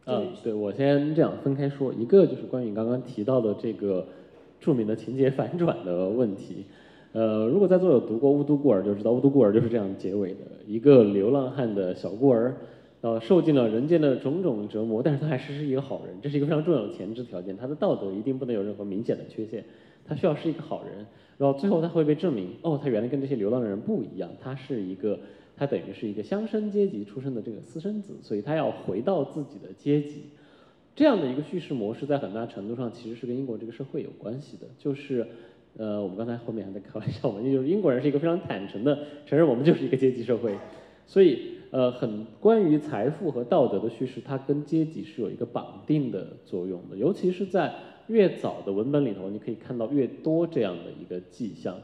嗯，对我先这样分开说，一个就是关于你刚刚提到的这个。著名的情节反转的问题，呃，如果在座有读过《雾都孤儿》，就知道《雾都孤儿》就是这样结尾的：一个流浪汉的小孤儿，呃，受尽了人间的种种折磨，但是他还是是一个好人，这是一个非常重要的前置条件。他的道德一定不能有任何明显的缺陷，他需要是一个好人。然后最后他会被证明，哦，他原来跟这些流浪的人不一样，他是一个，他等于是一个乡绅阶级出身的这个私生子，所以他要回到自己的阶级。这样的一个叙事模式，在很大程度上其实是跟英国这个社会有关系的。就是，呃，我们刚才后面还在开玩笑嘛，就是英国人是一个非常坦诚的承认我们就是一个阶级社会，所以，呃，很关于财富和道德的叙事，它跟阶级是有一个绑定的作用的。尤其是在越早的文本里头，你可以看到越多这样的一个迹象。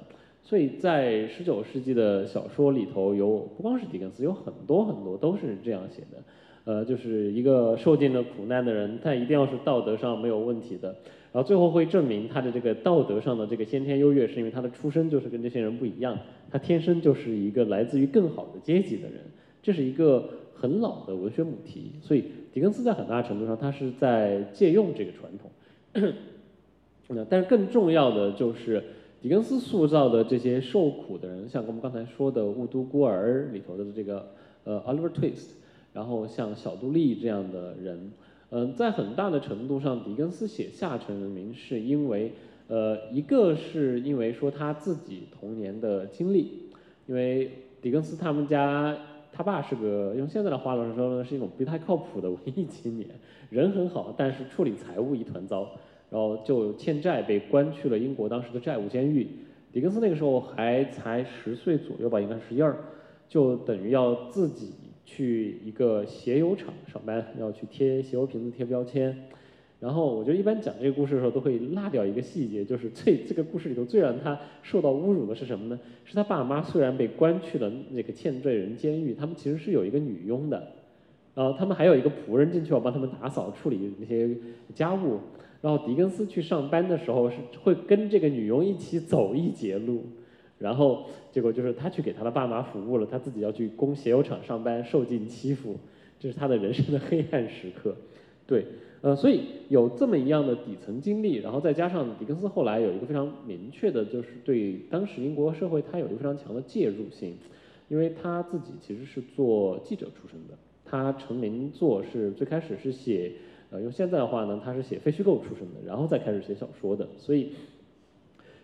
所以在十九世纪的小说里头，有不光是狄更斯，有很多很多都是这样写的。呃，就是一个受尽了苦难的人，但一定要是道德上没有问题的，然后最后会证明他的这个道德上的这个先天优越，是因为他的出身就是跟这些人不一样，他天生就是一个来自于更好的阶级的人，这是一个很老的文学母题，所以狄更斯在很大程度上他是在借用这个传统。那但是更重要的就是狄更斯塑造的这些受苦的人，像我们刚才说的《雾都孤儿》里头的这个呃 Oliver Twist。然后像小杜丽这样的人，嗯，在很大的程度上，狄更斯写下沉人民是因为，呃，一个是因为说他自己童年的经历，因为狄更斯他们家他爸是个用现在的话来说呢，是一种不太靠谱的文艺青年，人很好，但是处理财务一团糟，然后就欠债被关去了英国当时的债务监狱。狄更斯那个时候还才十岁左右吧，应该十一二，就等于要自己去一个鞋油厂上班，要去贴鞋油瓶子、贴标签。然后我觉得一般讲这个故事的时候都会落掉一个细节，就是 最这个故事里头最让他受到侮辱的是什么呢？是他爸妈虽然被关去了那个欠罪人监狱，他们其实是有一个女佣的，然后他们还有一个仆人进去要帮他们打扫处理那些家务。然后狄更斯去上班的时候是会跟这个女佣一起走一节路，然后结果就是他去给他的爸妈服务了，他自己要去供鞋油厂上班，受尽欺负，这是他的人生的黑暗时刻，对。呃，所以有这么一样的底层经历，然后再加上狄更斯后来有一个非常明确的，就是对当时英国社会他有一个非常强的介入性，因为他自己其实是做记者出身的，他成名作是最开始是写，呃，用现在的话呢，他是写非虚构出身的，然后再开始写小说的，所以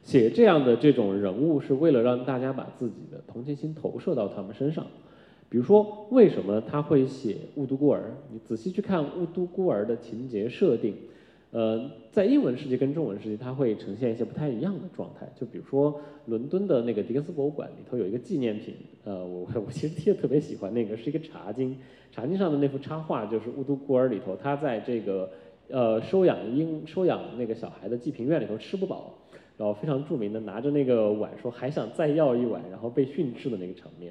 写这样的这种人物是为了让大家把自己的同情心投射到他们身上。比如说，为什么他会写《雾都孤儿》？你仔细去看《雾都孤儿》的情节设定，呃，在英文世界跟中文世界，它会呈现一些不太一样的状态。就比如说，伦敦的那个狄更斯博物馆里头有一个纪念品，呃，我我其实贴特别喜欢那个，是一个茶巾，茶巾上的那幅插画就是《雾都孤儿》里头，他在这个呃收养婴收养那个小孩的济贫院里头吃不饱，然后非常著名的拿着那个碗说还想再要一碗，然后被训斥的那个场面。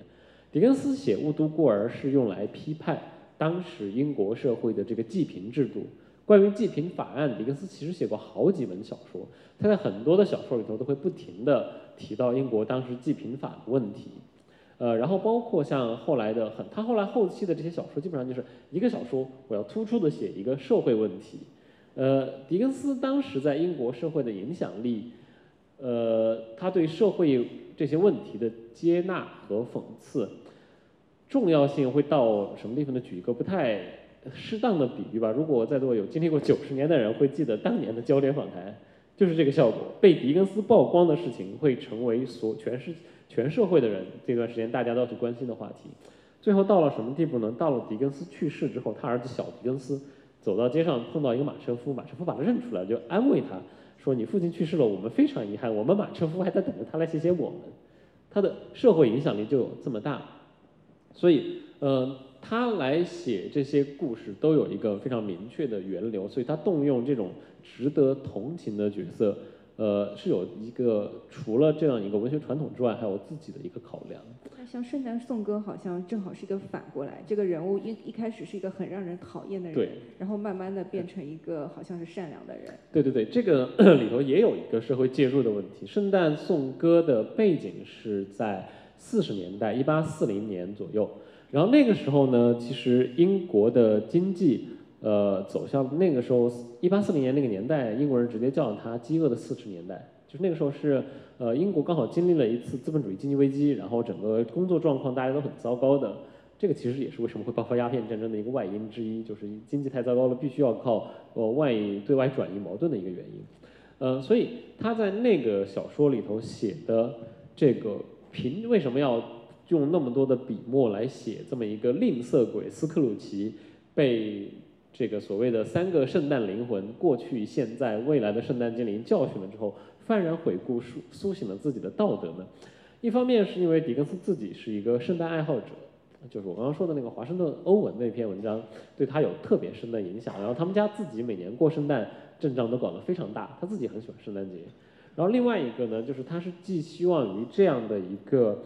狄更斯写《雾都孤儿》是用来批判当时英国社会的这个济贫制度。关于济贫法案，狄更斯其实写过好几本小说，他在很多的小说里头都会不停的提到英国当时济贫法的问题。呃，然后包括像后来的很，他后来后期的这些小说，基本上就是一个小说，我要突出的写一个社会问题。呃，狄更斯当时在英国社会的影响力，呃，他对社会。这些问题的接纳和讽刺，重要性会到什么地方呢？举一个不太适当的比喻吧。如果在座有经历过九十年代人，会记得当年的焦点访谈，就是这个效果。被狄更斯曝光的事情，会成为所全世全社会的人这段时间大家都要去关心的话题。最后到了什么地步呢？到了狄更斯去世之后，他儿子小狄更斯走到街上碰到一个马车夫，马车夫把他认出来，就安慰他。说你父亲去世了，我们非常遗憾，我们马车夫还在等着他来写写我们，他的社会影响力就有这么大，所以，呃，他来写这些故事都有一个非常明确的源流，所以他动用这种值得同情的角色。呃，是有一个除了这样一个文学传统之外，还有自己的一个考量。那像《圣诞颂歌》好像正好是一个反过来，这个人物一一开始是一个很让人讨厌的人，对，然后慢慢的变成一个好像是善良的人。对对对，这个 里头也有一个社会介入的问题。《圣诞颂歌》的背景是在四十年代，一八四零年左右，然后那个时候呢，其实英国的经济。呃，走向那个时候，一八四零年那个年代，英国人直接叫它“饥饿的四十年代”。就是那个时候是，呃，英国刚好经历了一次资本主义经济危机，然后整个工作状况大家都很糟糕的。这个其实也是为什么会爆发鸦片战争的一个外因之一，就是经济太糟糕了，必须要靠呃外对外转移矛盾的一个原因。呃，所以他在那个小说里头写的这个贫，为什么要用那么多的笔墨来写这么一个吝啬鬼斯克鲁奇被？这个所谓的三个圣诞灵魂，过去、现在、未来的圣诞精灵教训了之后，幡然悔故，苏苏醒了自己的道德呢？一方面是因为狄更斯自己是一个圣诞爱好者，就是我刚刚说的那个华盛顿欧文那篇文章对他有特别深的影响。然后他们家自己每年过圣诞阵仗都搞得非常大，他自己很喜欢圣诞节。然后另外一个呢，就是他是寄希望于这样的一个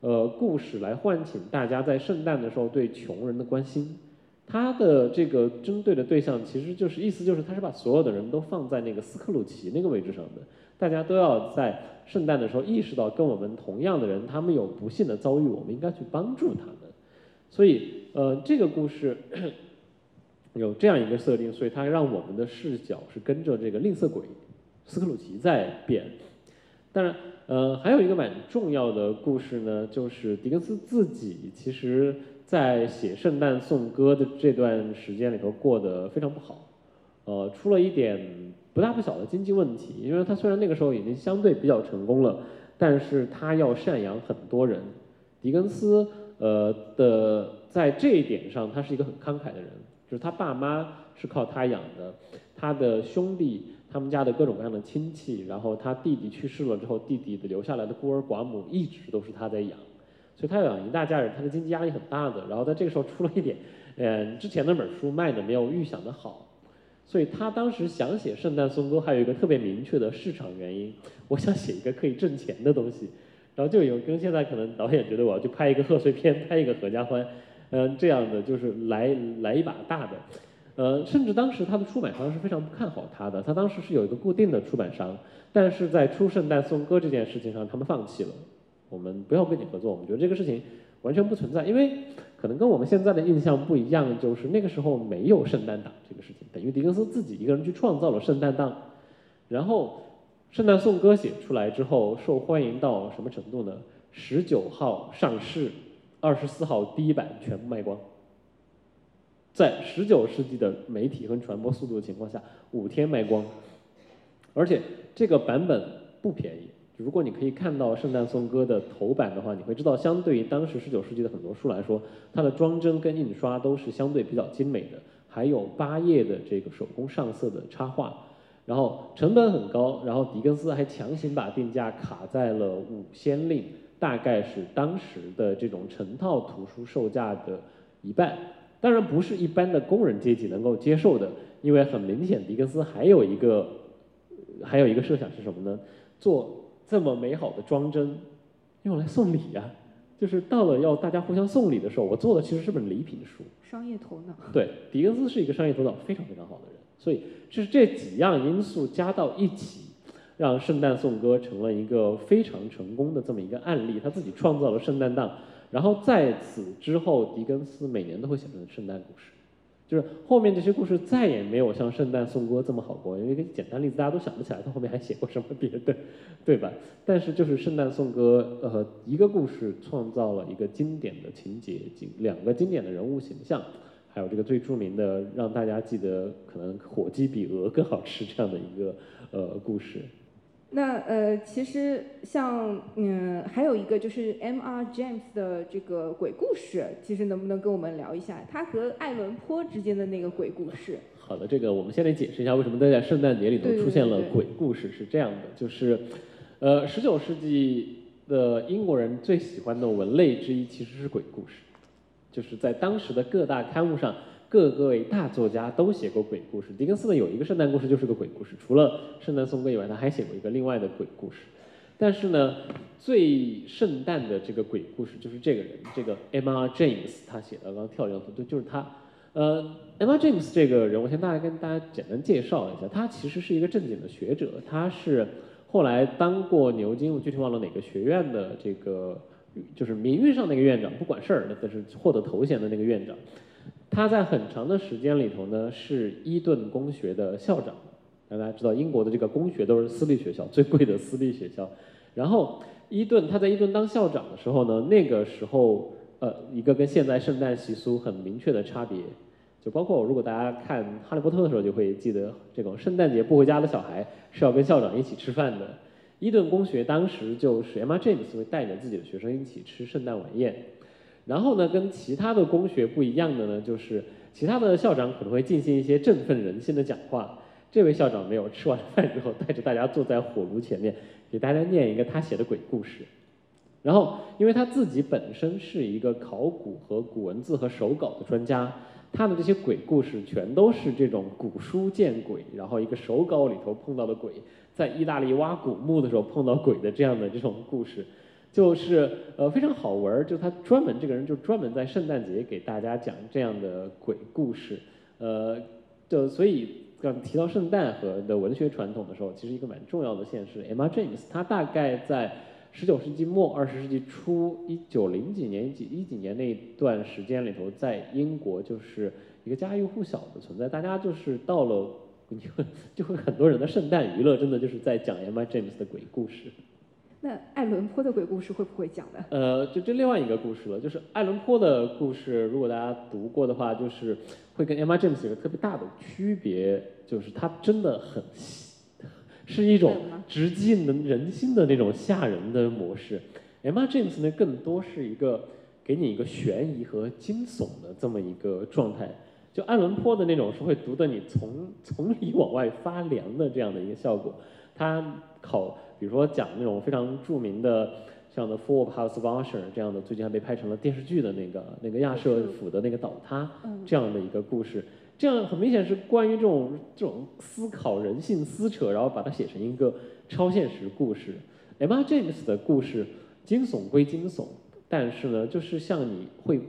呃故事来唤醒大家在圣诞的时候对穷人的关心。他的这个针对的对象，其实就是意思就是，他是把所有的人都放在那个斯克鲁奇那个位置上的，大家都要在圣诞的时候意识到，跟我们同样的人，他们有不幸的遭遇，我们应该去帮助他们。所以，呃，这个故事有这样一个设定，所以它让我们的视角是跟着这个吝啬鬼斯克鲁奇在变。当然，呃，还有一个蛮重要的故事呢，就是狄更斯自己其实。在写圣诞颂歌的这段时间里头过得非常不好，呃，出了一点不大不小的经济问题。因为他虽然那个时候已经相对比较成功了，但是他要赡养很多人。狄更斯呃的在这一点上，他是一个很慷慨的人，就是他爸妈是靠他养的，他的兄弟。他们家的各种各样的亲戚，然后他弟弟去世了之后，弟弟的留下来的孤儿寡母一直都是他在养，所以他要养一大家人，他的经济压力很大的。然后在这个时候出了一点，嗯，之前那本书卖的没有预想的好，所以他当时想写《圣诞颂歌》，还有一个特别明确的市场原因，我想写一个可以挣钱的东西。然后就有跟现在可能导演觉得我要去拍一个贺岁片，拍一个合家欢，嗯，这样的就是来来一把大的。呃，甚至当时他的出版商是非常不看好他的，他当时是有一个固定的出版商，但是在出《圣诞颂歌》这件事情上，他们放弃了，我们不要跟你合作，我们觉得这个事情完全不存在，因为可能跟我们现在的印象不一样，就是那个时候没有圣诞档这个事情，等于狄更斯自己一个人去创造了圣诞档，然后《圣诞颂歌》写出来之后，受欢迎到什么程度呢？十九号上市，二十四号第一版全部卖光。在十九世纪的媒体和传播速度的情况下，五天卖光，而且这个版本不便宜。如果你可以看到《圣诞颂歌》的头版的话，你会知道，相对于当时十九世纪的很多书来说，它的装帧跟印刷都是相对比较精美的，还有八页的这个手工上色的插画，然后成本很高，然后狄更斯还强行把定价卡在了五先令，大概是当时的这种成套图书售价的一半。当然不是一般的工人阶级能够接受的，因为很明显，狄更斯还有一个，还有一个设想是什么呢？做这么美好的装帧，用来送礼呀，就是到了要大家互相送礼的时候，我做的其实是本礼品书。商业头脑。对，狄更斯是一个商业头脑非常非常好的人，所以就是这几样因素加到一起，让《圣诞颂歌》成了一个非常成功的这么一个案例。他自己创造了圣诞档。然后在此之后，狄更斯每年都会写成圣诞故事，就是后面这些故事再也没有像《圣诞颂歌》这么好过。因为一个简单例子大家都想不起来，他后面还写过什么别的，对吧？但是就是《圣诞颂歌》，呃，一个故事创造了一个经典的情节，经两个经典的人物形象，还有这个最著名的让大家记得可能火鸡比鹅更好吃这样的一个呃故事。那呃，其实像嗯，还有一个就是 M.R. James 的这个鬼故事，其实能不能跟我们聊一下他和艾伦坡之间的那个鬼故事？好的，这个我们先来解释一下为什么在圣诞节里头出现了鬼故事。是这样的，就是呃，十九世纪的英国人最喜欢的文类之一其实是鬼故事，就是在当时的各大刊物上。各个位大作家都写过鬼故事。狄更斯呢有一个圣诞故事就是个鬼故事，除了《圣诞颂歌》以外，他还写过一个另外的鬼故事。但是呢，最圣诞的这个鬼故事就是这个人，这个 M.R. James 他写的。刚刚跳一张图，就就是他。呃，M.R. James 这个人，我先大概跟大家简单介绍一下。他其实是一个正经的学者，他是后来当过牛津，我具体忘了哪个学院的这个，就是名誉上那个院长，不管事儿，但是获得头衔的那个院长。他在很长的时间里头呢，是伊顿公学的校长。大家知道，英国的这个公学都是私立学校，最贵的私立学校。然后，伊顿他在伊顿当校长的时候呢，那个时候，呃，一个跟现在圣诞习俗很明确的差别，就包括如果大家看《哈利波特》的时候，就会记得这种圣诞节不回家的小孩是要跟校长一起吃饭的。伊顿公学当时就是 Emma James 会带着自己的学生一起吃圣诞晚宴。然后呢，跟其他的公学不一样的呢，就是其他的校长可能会进行一些振奋人心的讲话。这位校长没有，吃完饭之后带着大家坐在火炉前面，给大家念一个他写的鬼故事。然后，因为他自己本身是一个考古和古文字和手稿的专家，他的这些鬼故事全都是这种古书见鬼，然后一个手稿里头碰到的鬼，在意大利挖古墓的时候碰到鬼的这样的这种故事。就是呃非常好玩儿，就他专门这个人就专门在圣诞节给大家讲这样的鬼故事，呃，就所以刚提到圣诞和的文学传统的时候，其实一个蛮重要的现实，Emma James，他大概在十九世纪末二十世纪初一九零几年几一几年那段时间里头，在英国就是一个家喻户晓的存在，大家就是到了你会 就会很多人的圣诞娱乐真的就是在讲 Emma James 的鬼故事。那爱伦坡的鬼故事会不会讲的？呃，就这另外一个故事了，就是爱伦坡的故事，如果大家读过的话，就是会跟 Emma James 有个特别大的区别，就是它真的很，是一种直击人人心的那种吓人的模式。Emma James 呢，更多是一个给你一个悬疑和惊悚的这么一个状态。就爱伦坡的那种是会读的你从从里往外发凉的这样的一个效果。他考，比如说讲那种非常著名的像《The Fall of House of Usher》这样的，最近还被拍成了电视剧的那个那个亚瑟府的那个倒塌这样的一个故事。这样很明显是关于这种这种思考人性撕扯，然后把它写成一个超现实故事。Emma James 的故事惊悚归惊悚，但是呢，就是像你会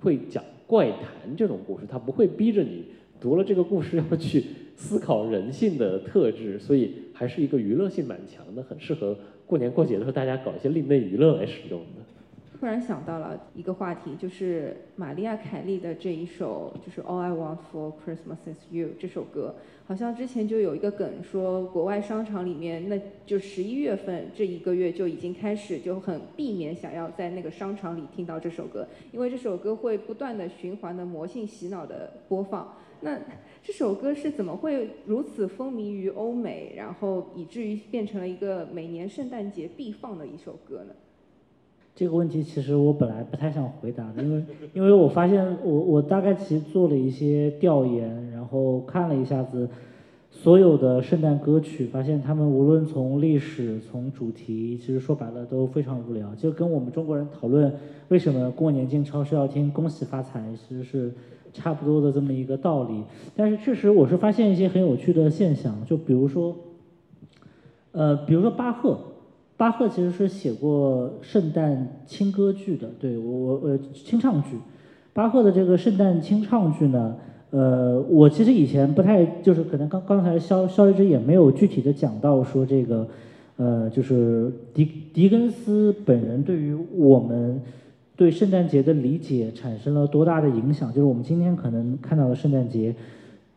会讲怪谈这种故事，它不会逼着你读了这个故事要去思考人性的特质，所以还是一个娱乐性蛮强的，很适合过年过节的时候大家搞一些另类娱乐来使用的。突然想到了一个话题，就是玛丽亚·凯莉的这一首，就是 All I Want for Christmas Is You 这首歌，好像之前就有一个梗说，国外商场里面，那就十一月份这一个月就已经开始就很避免想要在那个商场里听到这首歌，因为这首歌会不断的循环的魔性洗脑的播放。那这首歌是怎么会如此风靡于欧美，然后以至于变成了一个每年圣诞节必放的一首歌呢？这个问题其实我本来不太想回答的，因为因为我发现我我大概其实做了一些调研，然后看了一下子所有的圣诞歌曲，发现他们无论从历史从主题，其实说白了都非常无聊，就跟我们中国人讨论为什么过年进超市要听恭喜发财，其实是差不多的这么一个道理。但是确实我是发现一些很有趣的现象，就比如说，呃，比如说巴赫。巴赫其实是写过圣诞轻歌剧的，对我我呃清唱剧。巴赫的这个圣诞清唱剧呢，呃，我其实以前不太就是可能刚刚才肖肖一之也没有具体的讲到说这个，呃，就是狄狄更斯本人对于我们对圣诞节的理解产生了多大的影响，就是我们今天可能看到的圣诞节。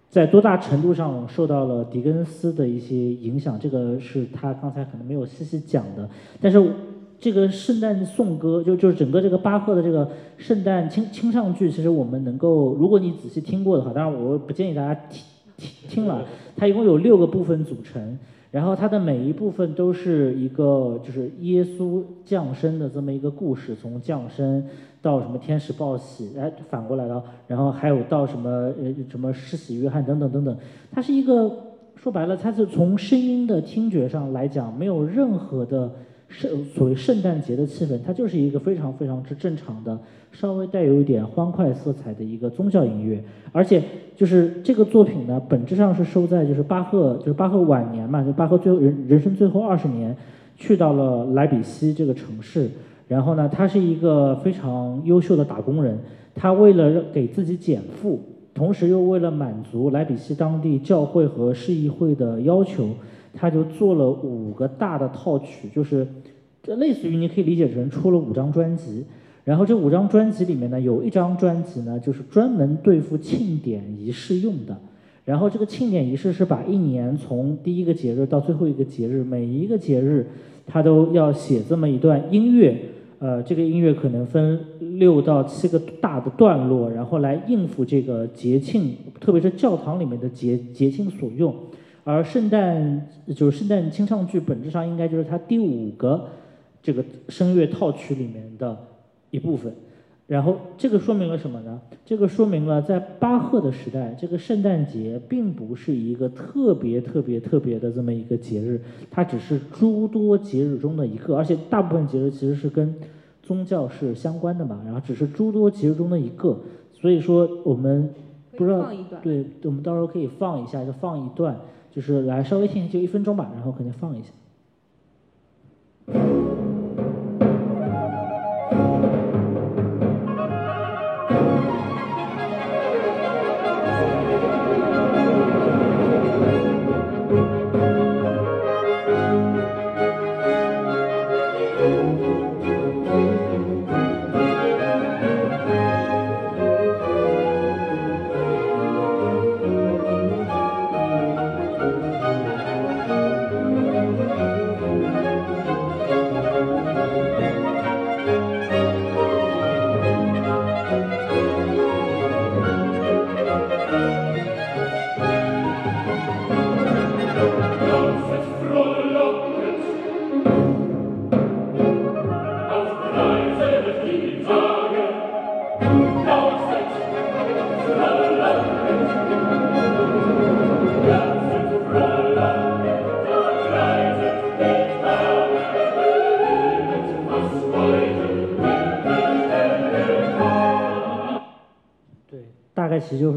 在多大程度上受到了狄更斯的一些影响？这个是他刚才可能没有细细讲的。但是这个圣诞颂歌，就就是整个这个巴赫的这个圣诞清清唱剧，其实我们能够，如果你仔细听过的话，当然我不建议大家听听听了。它一共有六个部分组成，然后它的每一部分都是一个就是耶稣降生的这么一个故事，从降生。到什么天使报喜，哎，反过来了，然后还有到什么呃什么施洗约翰等等等等，它是一个说白了，它是从声音的听觉上来讲，没有任何的圣所谓圣诞节的气氛，它就是一个非常非常之正常的，稍微带有一点欢快色彩的一个宗教音乐，而且就是这个作品呢，本质上是收在就是巴赫，就是巴赫晚年嘛，就巴赫最后人人生最后二十年，去到了莱比锡这个城市。然后呢，他是一个非常优秀的打工人。他为了给自己减负，同时又为了满足莱比锡当地教会和市议会的要求，他就做了五个大的套曲，就是这类似于你可以理解成出了五张专辑。然后这五张专辑里面呢，有一张专辑呢，就是专门对付庆典仪式用的。然后这个庆典仪式是把一年从第一个节日到最后一个节日，每一个节日他都要写这么一段音乐。呃，这个音乐可能分六到七个大的段落，然后来应付这个节庆，特别是教堂里面的节节庆所用。而圣诞就是圣诞清唱剧，本质上应该就是它第五个这个声乐套曲里面的一部分。然后这个说明了什么呢？这个说明了在巴赫的时代，这个圣诞节并不是一个特别特别特别的这么一个节日，它只是诸多节日中的一个，而且大部分节日其实是跟宗教是相关的嘛，然后只是诸多节日中的一个。所以说我们不知道，对，我们到时候可以放一下，就放一段，就是来稍微听，就一分钟吧，然后可能放一下。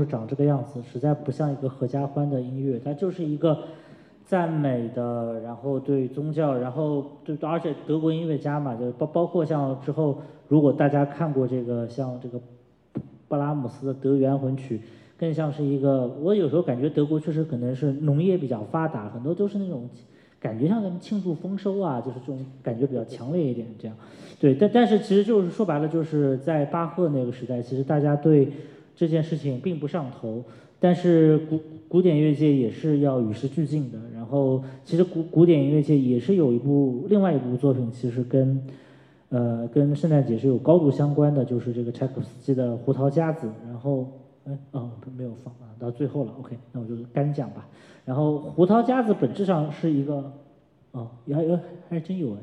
长这个样子，实在不像一个合家欢的音乐，它就是一个赞美的，然后对宗教，然后对，而且德国音乐家嘛，就包包括像之后，如果大家看过这个像这个布拉姆斯的德语安魂曲，更像是一个，我有时候感觉德国确实可能是农业比较发达，很多都是那种。感觉像咱们庆祝丰收啊，就是这种感觉比较强烈一点，这样，对，但但是其实就是说白了，就是在巴赫那个时代，其实大家对这件事情并不上头，但是古古典音乐界也是要与时俱进的，然后其实古古典音乐界也是有一部另外一部作品，其实跟呃跟圣诞节是有高度相关的，就是这个柴可夫斯基的《胡桃夹子》，然后哎哦没有放啊，到最后了，OK，那我就干讲吧。然后胡桃夹子本质上是一个，哦，还有还真有哎，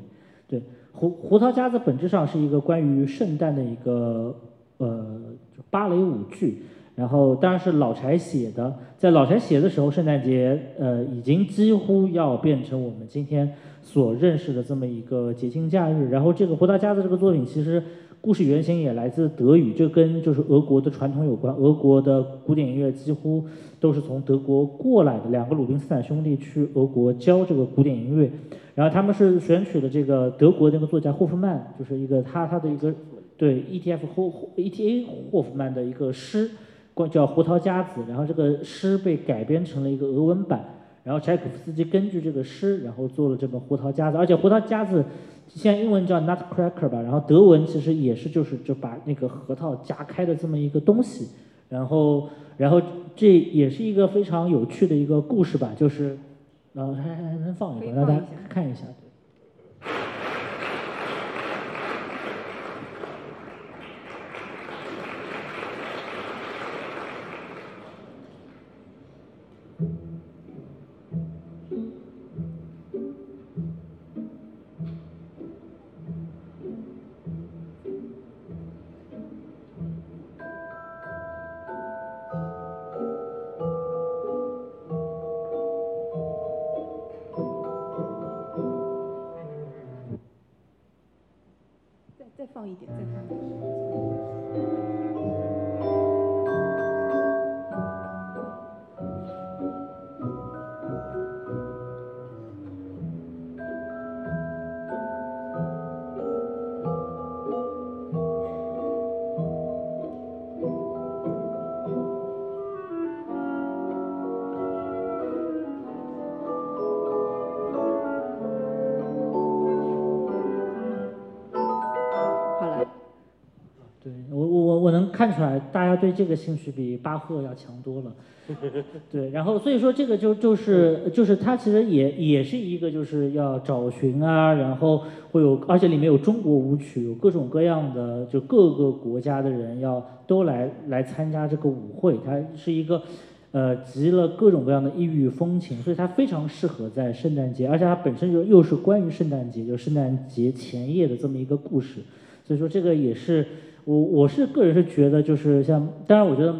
对，胡胡桃夹子本质上是一个关于圣诞的一个呃芭蕾舞剧，然后当然是老柴写的，在老柴写的时候，圣诞节呃已经几乎要变成我们今天所认识的这么一个节庆假日，然后这个胡桃夹子这个作品其实。故事原型也来自德语，这跟就是俄国的传统有关。俄国的古典音乐几乎都是从德国过来的，两个鲁宾斯坦兄弟去俄国教这个古典音乐，然后他们是选取了这个德国那个作家霍夫曼，就是一个他他的一个对 E T F 霍 E T A 霍夫曼的一个诗，叫《胡桃夹子》，然后这个诗被改编成了一个俄文版，然后柴可夫斯基根据这个诗，然后做了这本《胡桃夹子》，而且《胡桃夹子》。现在英文叫 nutcracker 吧，然后德文其实也是就是就把那个核桃夹开的这么一个东西，然后然后这也是一个非常有趣的一个故事吧，就是呃还还能放一个让大家看一下。一点，再这个兴趣比巴赫要强多了。对，然后所以说这个就就是就是他其实也也是一个就是要找寻啊，然后会有，而且里面有中国舞曲，有各种各样的，就各个国家的人要都来来参加这个舞会。它是一个呃集了各种各样的异域风情，所以它非常适合在圣诞节，而且它本身就又是关于圣诞节，就圣诞节前夜的这么一个故事。所以说这个也是。我我是个人是觉得就是像，当然我觉得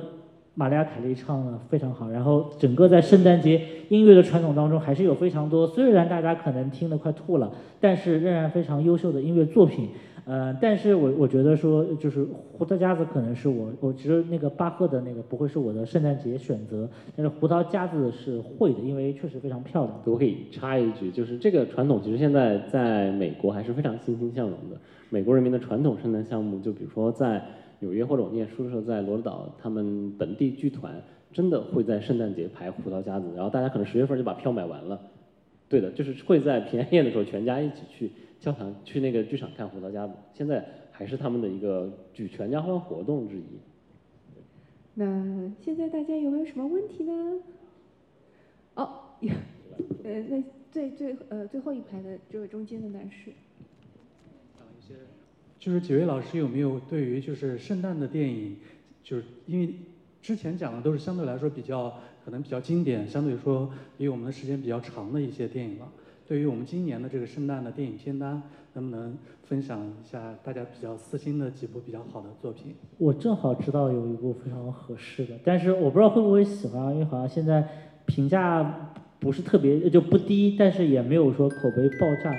玛利亚凯莉唱的非常好，然后整个在圣诞节音乐的传统当中还是有非常多，虽然大家可能听得快吐了，但是仍然非常优秀的音乐作品。呃，但是我我觉得说就是胡桃夹子可能是我，我觉得那个巴赫的那个不会是我的圣诞节选择，但是胡桃夹子是会的，因为确实非常漂亮。我可以插一句，就是这个传统其实现在在美国还是非常欣欣向荣的。美国人民的传统圣诞项目，就比如说在纽约或者我念书的时候，在罗德岛，他们本地剧团真的会在圣诞节排《胡桃夹子》，然后大家可能十月份就把票买完了。对的，就是会在平安夜的时候全家一起去教堂、去那个剧场看《胡桃夹子》，现在还是他们的一个举全家欢活动之一。那现在大家有没有什么问题呢？哦，呃，那最最呃最后一排的这位中间的男士。就是几位老师有没有对于就是圣诞的电影，就是因为之前讲的都是相对来说比较可能比较经典，相对说比我们的时间比较长的一些电影了。对于我们今年的这个圣诞的电影片单，能不能分享一下大家比较私心的几部比较好的作品？我正好知道有一部非常合适的，但是我不知道会不会喜欢，因为好像现在评价不是特别就不低，但是也没有说口碑爆炸。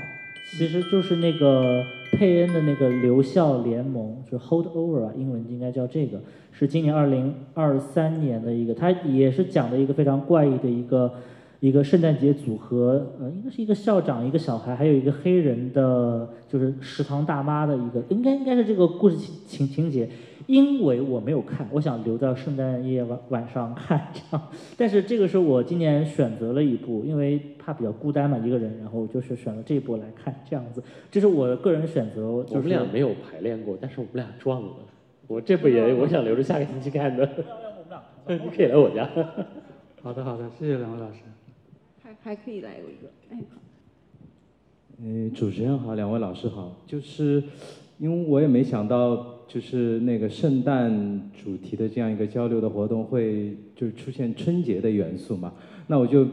其实就是那个。佩恩的那个留校联盟，就是 Hold Over 啊，英文应该叫这个，是今年二零二三年的一个，它也是讲的一个非常怪异的一个一个圣诞节组合，呃，应该是一个校长，一个小孩，还有一个黑人的，就是食堂大妈的一个，应该应该是这个故事情情情节。因为我没有看，我想留到圣诞夜晚晚上看这样，但是这个是我今年选择了一部，因为怕比较孤单嘛，一个人，然后就是选了这一部来看这样子，这是我个人选择。我们俩没有排练过，但是我们俩撞了。我这部也我想留着下个星期看的。你可以来我家。好的好的，谢谢两位老师。还还可以来一个，哎。嗯，主持人好，两位老师好，就是因为我也没想到。就是那个圣诞主题的这样一个交流的活动，会就是出现春节的元素嘛？那我就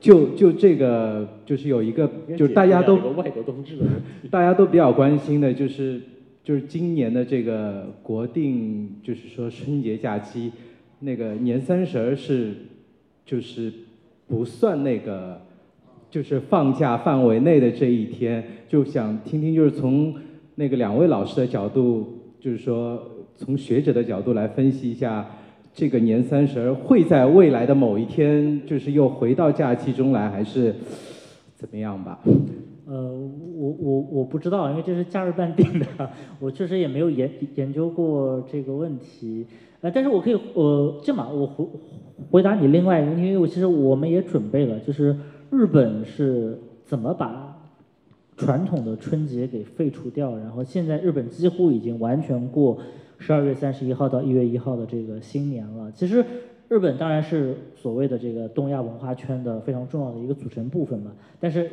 就就这个就是有一个就是大家都外国冬至 大家都比较关心的就是就是今年的这个国定就是说春节假期那个年三十儿是就是不算那个就是放假范围内的这一天，就想听听就是从那个两位老师的角度。就是说，从学者的角度来分析一下，这个年三十会在未来的某一天，就是又回到假期中来，还是怎么样吧？呃，我我我不知道，因为这是假日办定的，我确实也没有研研究过这个问题。呃，但是我可以，呃，这么我回回答你另外一个问题，因为我其实我们也准备了，就是日本是怎么把。传统的春节给废除掉，然后现在日本几乎已经完全过十二月三十一号到一月一号的这个新年了。其实日本当然是所谓的这个东亚文化圈的非常重要的一个组成部分嘛，但是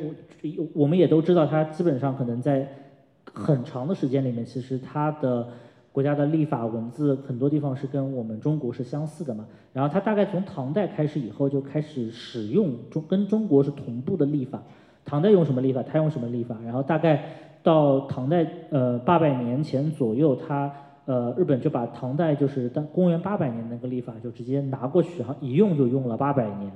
我我们也都知道，它基本上可能在很长的时间里面，其实它的国家的立法文字很多地方是跟我们中国是相似的嘛。然后它大概从唐代开始以后就开始使用中跟中国是同步的立法。唐代用什么历法，他用什么历法，然后大概到唐代呃八百年前左右，他呃日本就把唐代就是当公元八百年那个历法就直接拿过去，然后一用就用了八百年，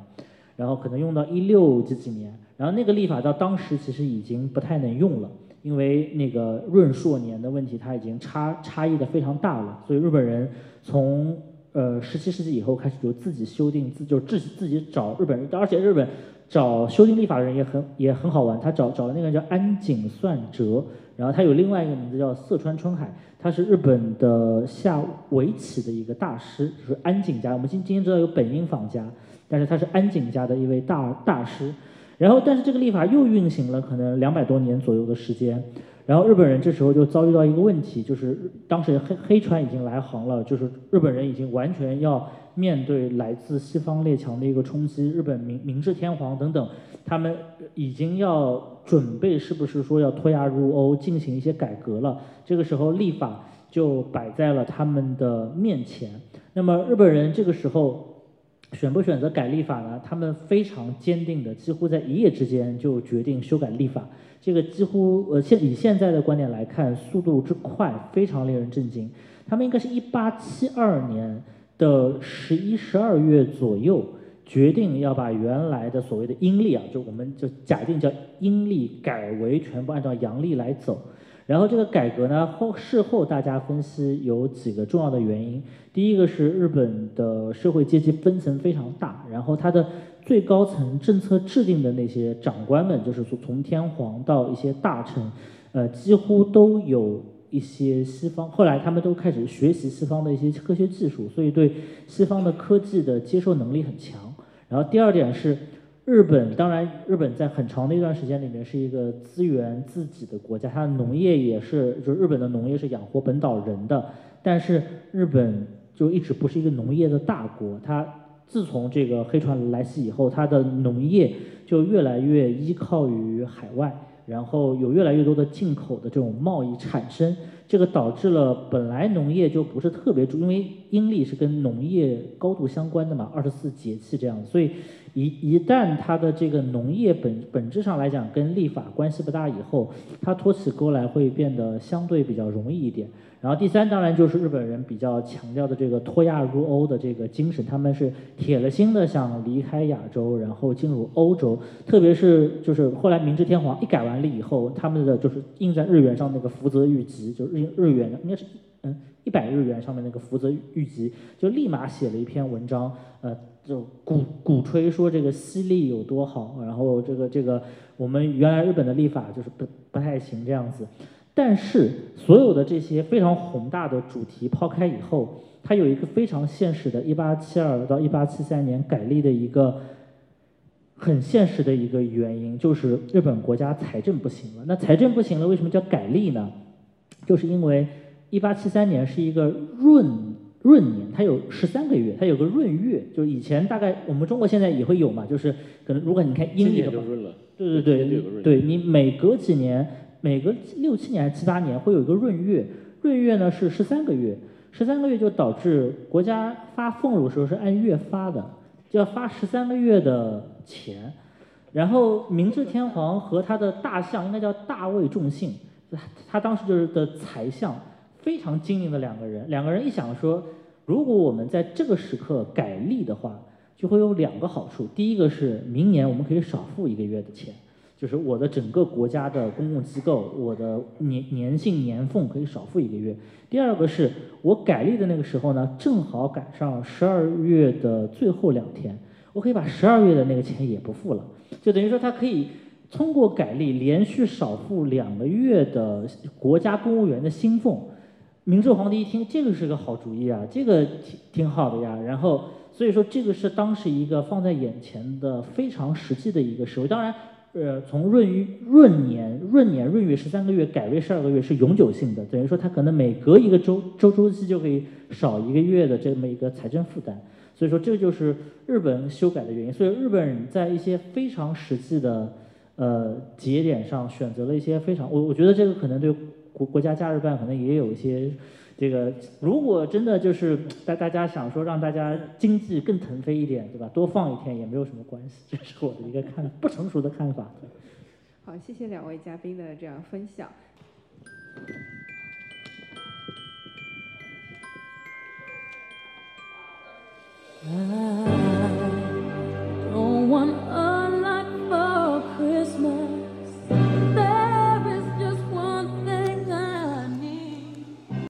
然后可能用到一六几几年，然后那个历法到当时其实已经不太能用了，因为那个闰朔年的问题，它已经差差异的非常大了，所以日本人从呃十七世纪以后开始就自己修订自就自自己找日本人，而且日本。找修订立法的人也很也很好玩，他找找了那个人叫安井算哲，然后他有另外一个名字叫色川春海，他是日本的下围棋的一个大师，就是安井家。我们今今天知道有本因坊家，但是他是安井家的一位大大师。然后，但是这个历法又运行了可能两百多年左右的时间，然后日本人这时候就遭遇到一个问题，就是当时黑黑船已经来航了，就是日本人已经完全要。面对来自西方列强的一个冲击，日本明明治天皇等等，他们已经要准备，是不是说要脱亚入欧，进行一些改革了？这个时候立法就摆在了他们的面前。那么日本人这个时候选不选择改立法呢？他们非常坚定的，几乎在一夜之间就决定修改立法。这个几乎呃现以现在的观点来看，速度之快非常令人震惊。他们应该是一八七二年。的十一、十二月左右，决定要把原来的所谓的阴历啊，就我们就假定叫阴历，改为全部按照阳历来走。然后这个改革呢，后事后大家分析有几个重要的原因。第一个是日本的社会阶级分层非常大，然后它的最高层政策制定的那些长官们，就是说从天皇到一些大臣，呃，几乎都有。一些西方后来他们都开始学习西方的一些科学技术，所以对西方的科技的接受能力很强。然后第二点是，日本当然日本在很长的一段时间里面是一个资源自给的国家，它的农业也是，就日本的农业是养活本岛人的。但是日本就一直不是一个农业的大国，它自从这个黑船来袭以后，它的农业就越来越依靠于海外。然后有越来越多的进口的这种贸易产生，这个导致了本来农业就不是特别重，因为阴历是跟农业高度相关的嘛，二十四节气这样，所以一一旦它的这个农业本本质上来讲跟立法关系不大以后，它托起钩来会变得相对比较容易一点。然后第三，当然就是日本人比较强调的这个脱亚入欧的这个精神，他们是铁了心的想离开亚洲，然后进入欧洲。特别是就是后来明治天皇一改完历以后，他们的就是印在日元上那个福泽谕吉，就日日元应该是嗯一百日元上面那个福泽谕吉，就立马写了一篇文章，呃，就鼓鼓吹说这个西历有多好，然后这个这个我们原来日本的历法就是不不太行这样子。但是，所有的这些非常宏大的主题抛开以后，它有一个非常现实的1872到1873年改历的一个很现实的一个原因，就是日本国家财政不行了。那财政不行了，为什么叫改历呢？就是因为1873年是一个闰闰年，它有十三个月，它有个闰月。就是以前大概我们中国现在也会有嘛，就是可能如果你看阴历的话，对对对，对你每隔几年。每隔六七年还是七八年会有一个闰月，闰月呢是十三个月，十三个月就导致国家发俸禄时候是按月发的，就要发十三个月的钱。然后明治天皇和他的大相应该叫大卫重信，他当时就是的财相，非常精明的两个人。两个人一想说，如果我们在这个时刻改历的话，就会有两个好处。第一个是明年我们可以少付一个月的钱。就是我的整个国家的公共机构，我的年年薪年俸可以少付一个月。第二个是我改历的那个时候呢，正好赶上十二月的最后两天，我可以把十二月的那个钱也不付了，就等于说他可以通过改历连续少付两个月的国家公务员的薪俸。明治皇帝一听，这个是个好主意啊，这个挺挺好的呀。然后所以说这个是当时一个放在眼前的非常实际的一个实惠，当然。呃，从闰闰年、闰年、闰月十三个月改为十二个月是永久性的，等于说它可能每隔一个周周周期就可以少一个月的这么一个财政负担，所以说这就是日本修改的原因。所以日本人在一些非常实际的呃节点上选择了一些非常，我我觉得这个可能对国国家假日办可能也有一些这个，如果真的就是大大家想说让大家经济更腾飞一点，对吧？多放一天也没有什么关系，这是我的一个看不成熟的看法。好，谢谢两位嘉宾的这样分享。I don't want a lot for Christmas.